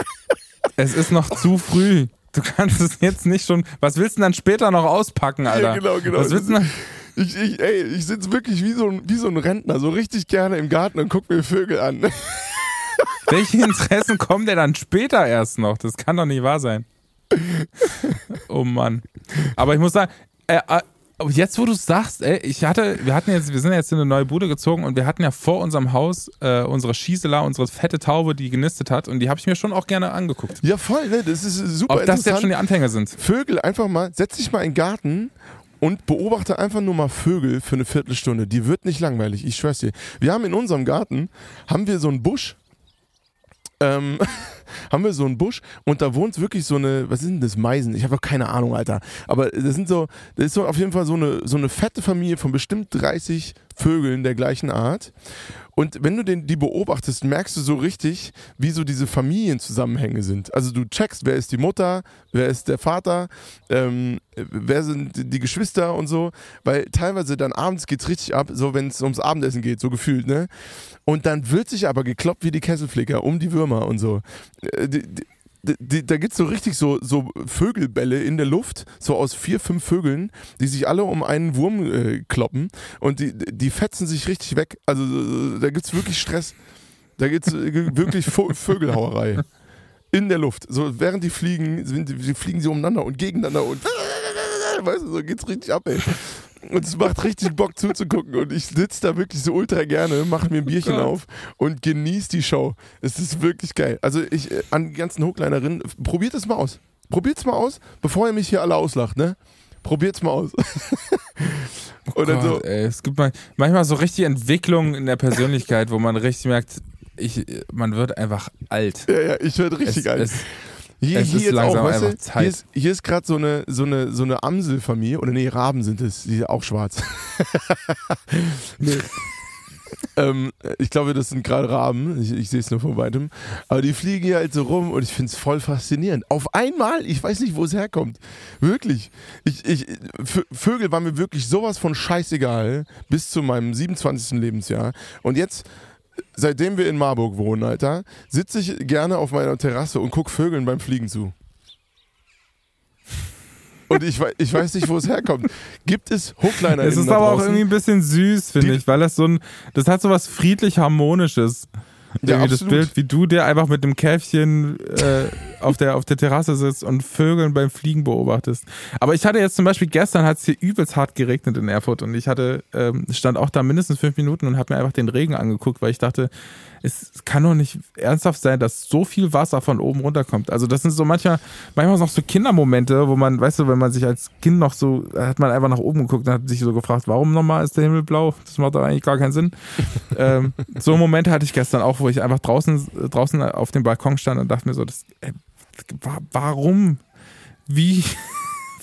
es ist noch zu früh. Du kannst es jetzt nicht schon. Was willst du denn dann später noch auspacken, Alter? Ja, genau, genau. Was willst du? Ich, ich, ey, ich sitze wirklich wie so, ein, wie so ein Rentner, so richtig gerne im Garten und guck mir Vögel an. Welche Interessen kommen denn dann später erst noch? Das kann doch nicht wahr sein. Oh Mann. Aber ich muss sagen, äh, äh, jetzt wo du es sagst, ey, ich hatte, wir hatten jetzt, wir sind jetzt in eine neue Bude gezogen und wir hatten ja vor unserem Haus äh, unsere Schießela, unsere fette Taube, die genistet hat und die habe ich mir schon auch gerne angeguckt. Ja, voll, ne? Das ist super Ob das jetzt schon die Anfänger sind. Vögel einfach mal, setz dich mal in den Garten und beobachte einfach nur mal Vögel für eine Viertelstunde. Die wird nicht langweilig, ich schwör's dir. Wir haben in unserem Garten, haben wir so einen Busch, ähm, haben wir so einen Busch und da wohnt wirklich so eine, was ist denn das, Meisen? Ich habe keine Ahnung, Alter. Aber das sind so, das ist so auf jeden Fall so eine, so eine fette Familie von bestimmt 30 Vögeln der gleichen Art. Und wenn du den, die beobachtest, merkst du so richtig, wie so diese Familienzusammenhänge sind. Also du checkst, wer ist die Mutter, wer ist der Vater, ähm, wer sind die Geschwister und so. Weil teilweise dann abends geht's richtig ab, so wenn es ums Abendessen geht, so gefühlt, ne? Und dann wird sich aber gekloppt wie die Kesselflicker um die Würmer und so. Äh, die, die, die, da gibt's so richtig so, so Vögelbälle in der Luft, so aus vier, fünf Vögeln, die sich alle um einen Wurm äh, kloppen und die, die fetzen sich richtig weg. Also äh, da gibt's wirklich Stress. Da gibt's äh, wirklich Vögelhauerei. In der Luft. So während die fliegen, sind, die fliegen sie umeinander und gegeneinander und weißt du, so geht's richtig ab, ey. Und es macht richtig Bock zuzugucken. Und ich sitze da wirklich so ultra gerne, mache mir ein Bierchen Gott. auf und genieße die Show. Es ist wirklich geil. Also ich, äh, an die ganzen Hochlinerinnen, probiert es mal aus. Probiert es mal aus, bevor ihr mich hier alle auslacht, ne? Probiert es mal aus. und dann so, ey, es gibt mal, manchmal so richtig Entwicklungen in der Persönlichkeit, wo man richtig merkt, ich, man wird einfach alt. ja, ja, ich werde richtig es, alt. Es, Hier, Es hier ist langsam auch, weißt du, einfach Zeit. hier ist, hier ist gerade so eine, so eine, so eine Amselfamilie, oder nee, Raben sind es, die sind auch schwarz. nee. ähm, ich glaube, das sind gerade Raben, ich, ich sehe es nur von weitem. Aber die fliegen hier halt so rum und ich finde es voll faszinierend. Auf einmal, ich weiß nicht, wo es herkommt. Wirklich. Ich, ich, Vö- Vögel waren mir wirklich sowas von scheißegal bis zu meinem 27. Lebensjahr. Und jetzt seitdem wir in Marburg wohnen, Alter, sitze ich gerne auf meiner Terrasse und gucke Vögeln beim Fliegen zu. Und ich, ich weiß nicht, wo es herkommt. Gibt es Hookliner es ist aber auch irgendwie ein bisschen süß, finde ich, weil das so ein, das hat so was friedlich harmonisches. Ja, das. Bild, wie du dir einfach mit dem Käfchen äh, auf, der, auf der Terrasse sitzt und Vögeln beim Fliegen beobachtest. Aber ich hatte jetzt zum Beispiel gestern hat es hier übelst hart geregnet in Erfurt und ich hatte ähm, stand auch da mindestens fünf Minuten und habe mir einfach den Regen angeguckt, weil ich dachte, es kann doch nicht ernsthaft sein, dass so viel Wasser von oben runterkommt. Also das sind so manchmal, manchmal noch so Kindermomente, wo man, weißt du, wenn man sich als Kind noch so, hat man einfach nach oben geguckt und hat sich so gefragt, warum nochmal ist der Himmel blau? Das macht doch eigentlich gar keinen Sinn. ähm, so Momente hatte ich gestern auch, wo ich einfach draußen, draußen auf dem Balkon stand und dachte mir so, das, wa- warum? Wie,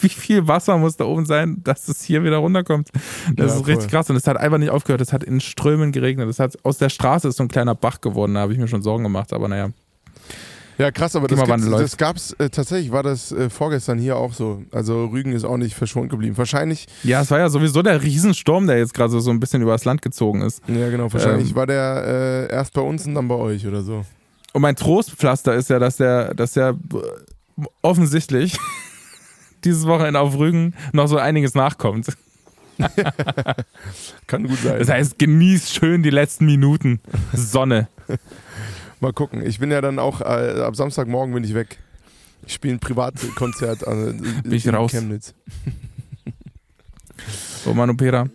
wie viel Wasser muss da oben sein, dass es hier wieder runterkommt? Das Ja, ist richtig krass und es hat einfach nicht aufgehört. Es hat in Strömen geregnet. Es hat aus der Straße ist so ein kleiner Bach geworden. Da habe ich mir schon Sorgen gemacht, aber naja. Ja, krass, aber das, das gab's äh, tatsächlich, war das äh, vorgestern hier auch so. Also Rügen ist auch nicht verschont geblieben. Wahrscheinlich, Ja, es war ja sowieso der Riesensturm, der jetzt gerade so, so ein bisschen übers Land gezogen ist. ja genau, wahrscheinlich Ähm. war der äh, erst bei uns und dann bei euch oder so. Und mein Trostpflaster ist ja, dass der, dass der äh, offensichtlich dieses Wochenende auf Rügen noch so einiges nachkommt. Kann gut sein. Das heißt, genießt schön die letzten Minuten. Sonne. Mal gucken. Ich bin ja dann auch, äh, ab Samstagmorgen bin ich weg. Ich spiele ein Privatkonzert äh, Bin ich in raus. Chemnitz. Oh Mann, Opera.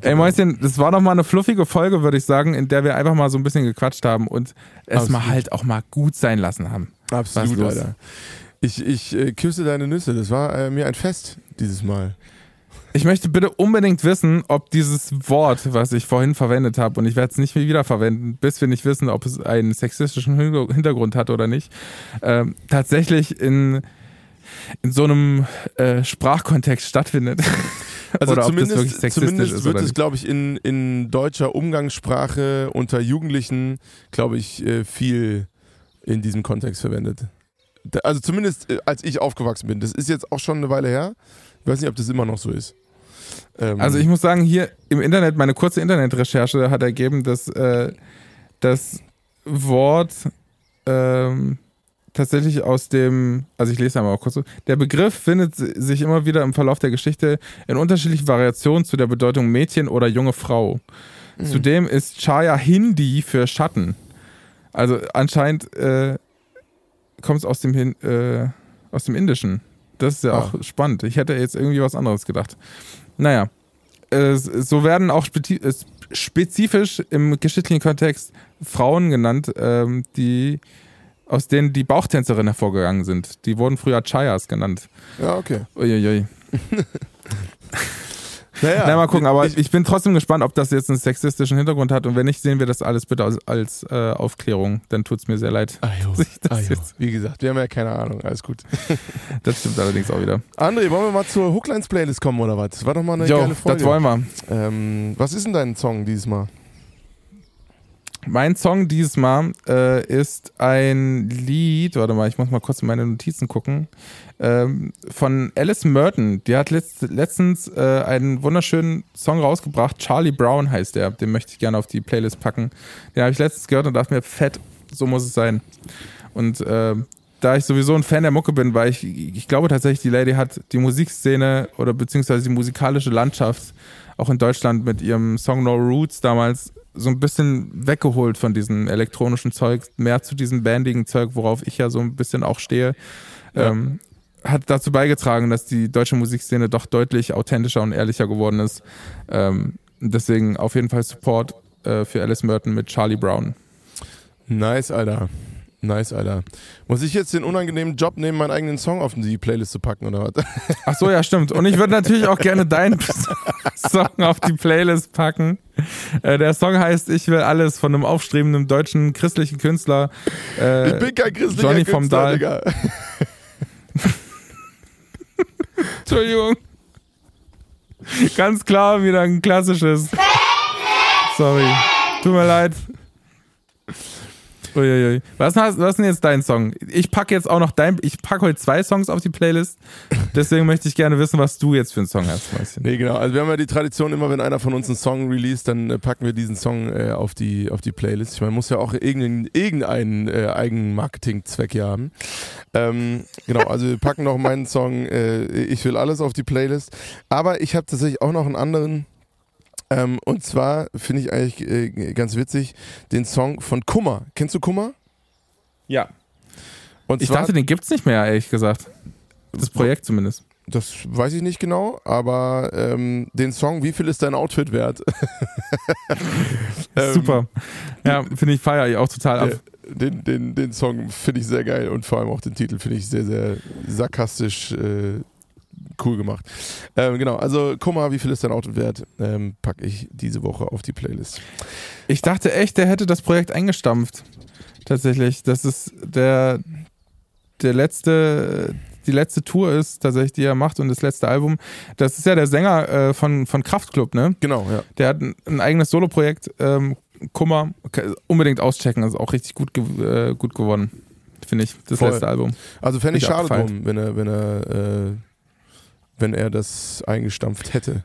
Ey, Mäuschen, das war doch mal eine fluffige Folge, würde ich sagen, in der wir einfach mal so ein bisschen gequatscht haben und es Absolut. mal halt auch mal gut sein lassen haben. Absolut? Alter. Ich, ich äh, küsse deine Nüsse. Das war äh, mir ein Fest dieses Mal. Ich möchte bitte unbedingt wissen, ob dieses Wort, was ich vorhin verwendet habe, und ich werde es nicht mehr wieder verwenden, bis wir nicht wissen, ob es einen sexistischen Hinter- Hintergrund hat oder nicht, ähm, tatsächlich in, in so einem äh, Sprachkontext stattfindet. Also oder zumindest, zumindest wird es, glaube ich, in, in deutscher Umgangssprache unter Jugendlichen, glaube ich, äh, viel in diesem Kontext verwendet. Also zumindest äh, als ich aufgewachsen bin. Das ist jetzt auch schon eine Weile her. Ich weiß nicht, ob das immer noch so ist. Ähm, Also ich muss sagen, hier im Internet, meine kurze Internetrecherche hat ergeben, dass äh, das Wort ähm, tatsächlich aus dem, also ich lese einmal auch kurz, so, der Begriff findet si- sich immer wieder im Verlauf der Geschichte in unterschiedlichen Variationen zu der Bedeutung Mädchen oder junge Frau. Zudem ist Chaya Hindi für Schatten. Also anscheinend äh, kommt es aus dem Hin äh, aus dem Indischen. Das ist ja Ah. auch spannend. Ich hätte jetzt irgendwie was anderes gedacht. Naja, äh, so werden auch äh, spezifisch im geschichtlichen Kontext Frauen genannt, ähm, die aus denen die Bauchtänzerinnen hervorgegangen sind. Die wurden früher Chayas genannt. ja, okay. Uiuiui. Naja, Na, mal gucken, aber ich, ich, bin trotzdem gespannt, ob das jetzt einen sexistischen Hintergrund hat. Und wenn nicht, sehen wir das alles bitte als, als äh, Aufklärung. Dann tut es mir sehr leid. Ajo, das ajo. jetzt- Wie gesagt, wir haben ja keine Ahnung. Alles gut. Das stimmt allerdings auch wieder. André, wollen wir mal zur Hooklines-Playlist kommen oder was? Das war doch mal eine Jo, geile Folge. das wollen wir. Ähm, was ist denn dein Song dieses Mal? Mein Song dieses Mal äh, ist ein Lied, warte mal, ich muss mal kurz in meine Notizen gucken, ähm, von Alice Merton. Die hat letzt, letztens äh, einen wunderschönen Song rausgebracht, Charlie Brown heißt der. Den möchte ich gerne auf die Playlist packen. Den habe ich letztens gehört und dachte mir, fett, so muss es sein. Und äh, da ich sowieso ein Fan der Mucke bin, weil ich, ich glaube tatsächlich, die Lady hat die Musikszene oder beziehungsweise die musikalische Landschaft auch in Deutschland mit ihrem Song No Roots damals so ein bisschen weggeholt von diesem elektronischen Zeug, mehr zu diesem bandigen Zeug, worauf ich ja so ein bisschen auch stehe. Ja. Ähm, hat dazu beigetragen, dass die deutsche Musikszene doch deutlich authentischer und ehrlicher geworden ist. Ähm, deswegen auf jeden Fall Support äh, für Alice Merton mit Charlie Brown. Nice, Alter. Nice, Alter. Muss ich jetzt den unangenehmen Job nehmen, meinen eigenen Song auf die Playlist zu packen oder was? Ach so, ja, stimmt. Und ich würde natürlich auch gerne deinen Song auf die Playlist packen. Äh, der Song heißt Ich will alles von einem aufstrebenden deutschen christlichen Künstler. Äh, ich bin kein christlicher Johnny vom Künstler, Dahl. Digga. Entschuldigung. Ganz klar wieder ein klassisches. Sorry. Tut mir leid. Uiuiui. Was, was ist denn jetzt dein Song? Ich packe jetzt auch noch dein. Ich packe heute zwei Songs auf die Playlist. Deswegen möchte ich gerne wissen, was du jetzt für einen Song hast. Nee, genau. Also wir haben ja die Tradition, immer wenn einer von uns einen Song released, dann äh, packen wir diesen Song äh, auf, die, auf die Playlist. Ich meine, muss ja auch irgendeinen, irgendeinen äh, eigenen Marketingzweck hier haben. Ähm, genau, also wir packen noch meinen Song äh, Ich will alles auf die Playlist. Aber ich habe tatsächlich auch noch einen anderen. Ähm, und zwar finde ich eigentlich äh, ganz witzig den Song von Kummer. Kennst du Kummer? Ja. Und Ich dachte, den gibt's nicht mehr, ehrlich gesagt. Das Projekt zumindest. das weiß ich nicht genau, aber ähm, den Song Wie viel ist dein Outfit wert? Ähm, Super. Ja, finde ich, feiere ich auch total ab. Den, den, den Song finde ich sehr geil und vor allem auch den Titel finde ich sehr, sehr sarkastisch äh, cool gemacht. Ähm, genau, also guck mal, wie viel ist dein Auto wert? Ähm, packe ich diese Woche auf die Playlist. Ich dachte echt, der hätte das Projekt eingestampft. Tatsächlich. Das ist der, der letzte, die letzte Tour ist tatsächlich, die er macht und das letzte Album. Das ist ja der Sänger äh, von, von Kraftklub, ne? Genau, ja. Der hat ein, ein eigenes Soloprojekt, ähm, Kummer, unbedingt auschecken, das ist auch richtig gut, ge äh, gut geworden. Finde ich, das Voll. letzte Album. Also fände ich schade drum, wenn er, wenn er, äh, wenn er das eingestampft hätte.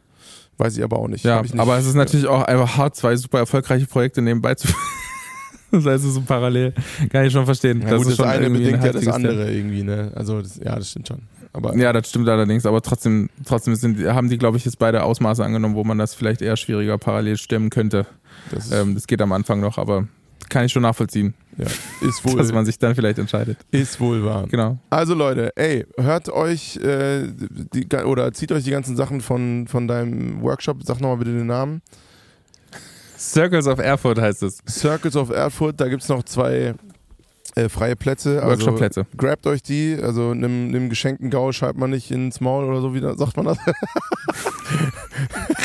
Weiß ich aber auch nicht. Ja, nicht. aber es ist natürlich auch einfach hart, zwei super erfolgreiche Projekte nebenbei zu Das heißt, es ist so parallel. Kann ich schon verstehen. ja, das gut, ist das eine bedingt ein ja das andere irgendwie, ne? Also das, ja, das stimmt schon. Aber Ja, das stimmt allerdings, aber trotzdem, trotzdem sind, haben die, glaube ich, jetzt beide Ausmaße angenommen, wo man das vielleicht eher schwieriger parallel stemmen könnte. das Ähm, das geht am Anfang noch, aber kann ich schon nachvollziehen, ja, ist wohl, dass man sich dann vielleicht entscheidet. ist wohl wahr. Genau. Also Leute, ey, hört euch äh, die, oder zieht euch die ganzen Sachen von, von deinem Workshop, sag nochmal bitte den Namen. Circles of Erfurt heißt es. Circles of Erfurt, da gibt es noch zwei äh, freie Plätze. Also Workshop-Plätze. grabt euch die, also einem, einem geschenkten Gau schreibt man nicht ins Maul oder so, wie da, sagt man das?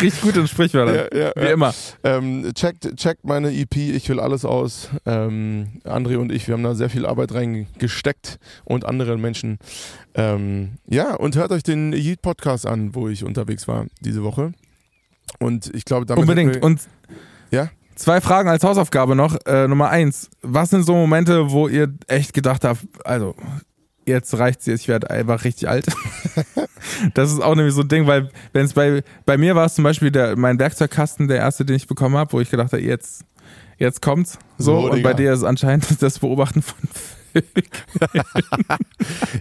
Richtig gut in Sprichwörtern. ja, Wie immer. Ähm, checkt, checkt meine EP, ich will alles aus. Ähm, André und ich, wir haben da sehr viel Arbeit reingesteckt und andere Menschen. Ähm, ja, und hört euch den Yeet Podcast an, wo ich unterwegs war diese Woche. Und ich glaube, damit. Unbedingt. wir- Und Ja? Zwei Fragen als Hausaufgabe noch. Äh, Nummer eins. Was sind so Momente, wo ihr echt gedacht habt, also jetzt reicht's jetzt, ich werde einfach richtig alt. das ist auch nämlich so ein Ding, weil wenn es bei, bei mir war es zum Beispiel der, mein Werkzeugkasten, der erste, den ich bekommen habe, wo ich gedacht habe, jetzt, jetzt kommt's. So, So, und bei dir ist es anscheinend das Beobachten von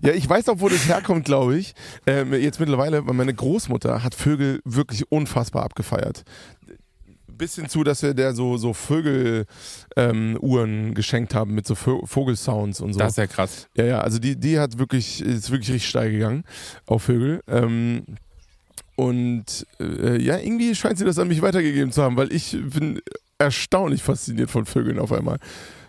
Ja, ich weiß auch, wo das herkommt, glaube ich. Ähm, jetzt mittlerweile, weil meine Großmutter hat Vögel wirklich unfassbar abgefeiert. Bis hin zu, dass wir der so, so Vögeluhren ähm, geschenkt haben mit so Vogelsounds und so. Das ist ja krass. Ja, ja, also die, die hat wirklich, ist wirklich richtig steil gegangen auf Vögel. Ähm, und äh, ja, irgendwie scheint sie das an mich weitergegeben zu haben, weil ich bin erstaunlich fasziniert von Vögeln auf einmal.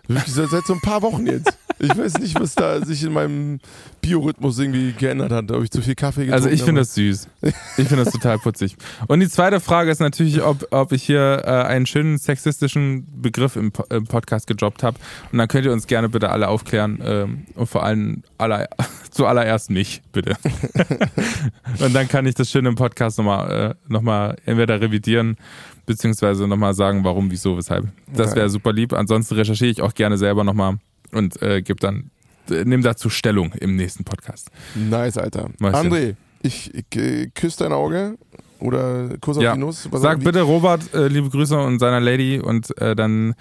Wirklich seit so ein paar Wochen jetzt. Ich weiß nicht, was da sich in meinem Biorhythmus irgendwie geändert hat. Ob ich zu viel Kaffee getrunken Also ich finde habe. das süß. Ich finde das total putzig. Und die zweite Frage ist natürlich, ob, ob ich hier äh, einen schönen sexistischen Begriff im, Po- im Podcast gedroppt habe. Und dann könnt ihr uns gerne bitte alle aufklären. Ähm, und vor allem aller, zuallererst mich, bitte. und dann kann ich das schön im Podcast nochmal äh, noch mal entweder revidieren, beziehungsweise nochmal sagen, warum, wieso, weshalb. Das wäre super lieb. Ansonsten recherchiere ich auch gerne selber nochmal und äh, gebe dann, äh, nimm dazu Stellung im nächsten Podcast. Nice, Alter. Mäuschen. André, ich, ich äh, küsse dein Auge oder Kuss auf Ja. die Nuss. Sag bitte Robert äh, liebe Grüße und seiner Lady und äh, dann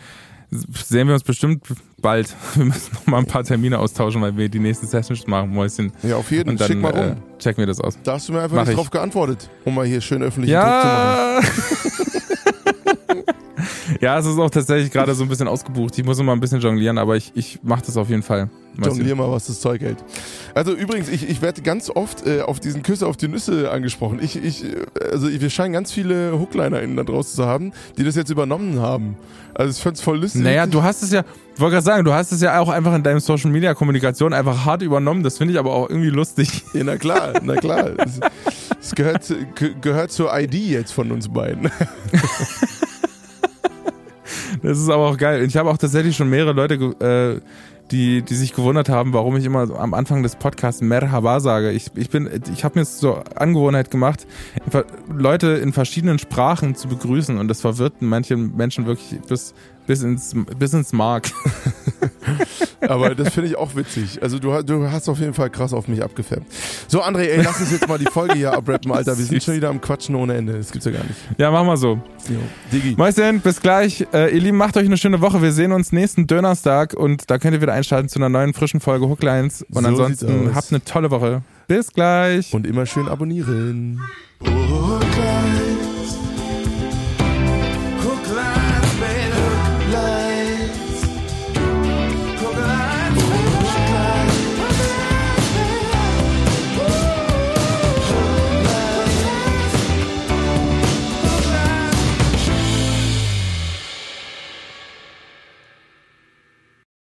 sehen wir uns bestimmt bald. Wir müssen noch mal ein paar Termine austauschen, weil wir die nächste Session machen, Mäuschen. Ja, auf jeden Und Fall. dann Schick mal rum. äh, checken wir das aus. Da hast du mir einfach Mach nicht ich. drauf geantwortet, um mal hier schön öffentlichen Druck zu machen. Ja! Es ist auch tatsächlich gerade so ein bisschen ausgebucht. Ich muss immer ein bisschen jonglieren, aber ich, ich mache das auf jeden Fall. Jonglier mal, was das Zeug hält. Also übrigens, ich, ich werde ganz oft äh, auf diesen Küsse auf die Nüsse angesprochen. Ich, ich, äh, also wir scheinen ganz viele HooklinerInnen da draußen zu haben, die das jetzt übernommen haben. Also ich fand's voll lustig. Naja, du hast es ja, ich wollte gerade sagen, du hast es ja auch einfach in deinem Social Media Kommunikation einfach hart übernommen. Das finde ich aber auch irgendwie lustig. Ja, na klar, na klar. Es, gehört, gehört zur ID jetzt von uns beiden. Das ist aber auch geil. Ich habe auch tatsächlich schon mehrere Leute, äh, die, die sich gewundert haben, warum ich immer so am Anfang des Podcasts Merhaba sage. Ich, ich bin, ich habe mir zur Angewohnheit gemacht, Leute in verschiedenen Sprachen zu begrüßen und das verwirrt manche Menschen wirklich bis, bis ins, bis ins Mark. Aber das finde ich auch witzig. Also du, du hast auf jeden Fall krass auf mich abgefärbt. So, André, ey, lass uns jetzt mal die Folge hier abrappen, Alter. Wir sind schon wieder am Quatschen ohne Ende. Das gibt's ja gar nicht. Ja, mach mal so. Jo. Digi. Mäuschen, bis gleich. Äh, ihr Lieben, macht euch eine schöne Woche. Wir sehen uns nächsten Donnerstag und da könnt ihr wieder einschalten zu einer neuen frischen Folge Hooklines. Und So ansonsten habt eine tolle Woche. Bis gleich. Und immer schön abonnieren. Oh,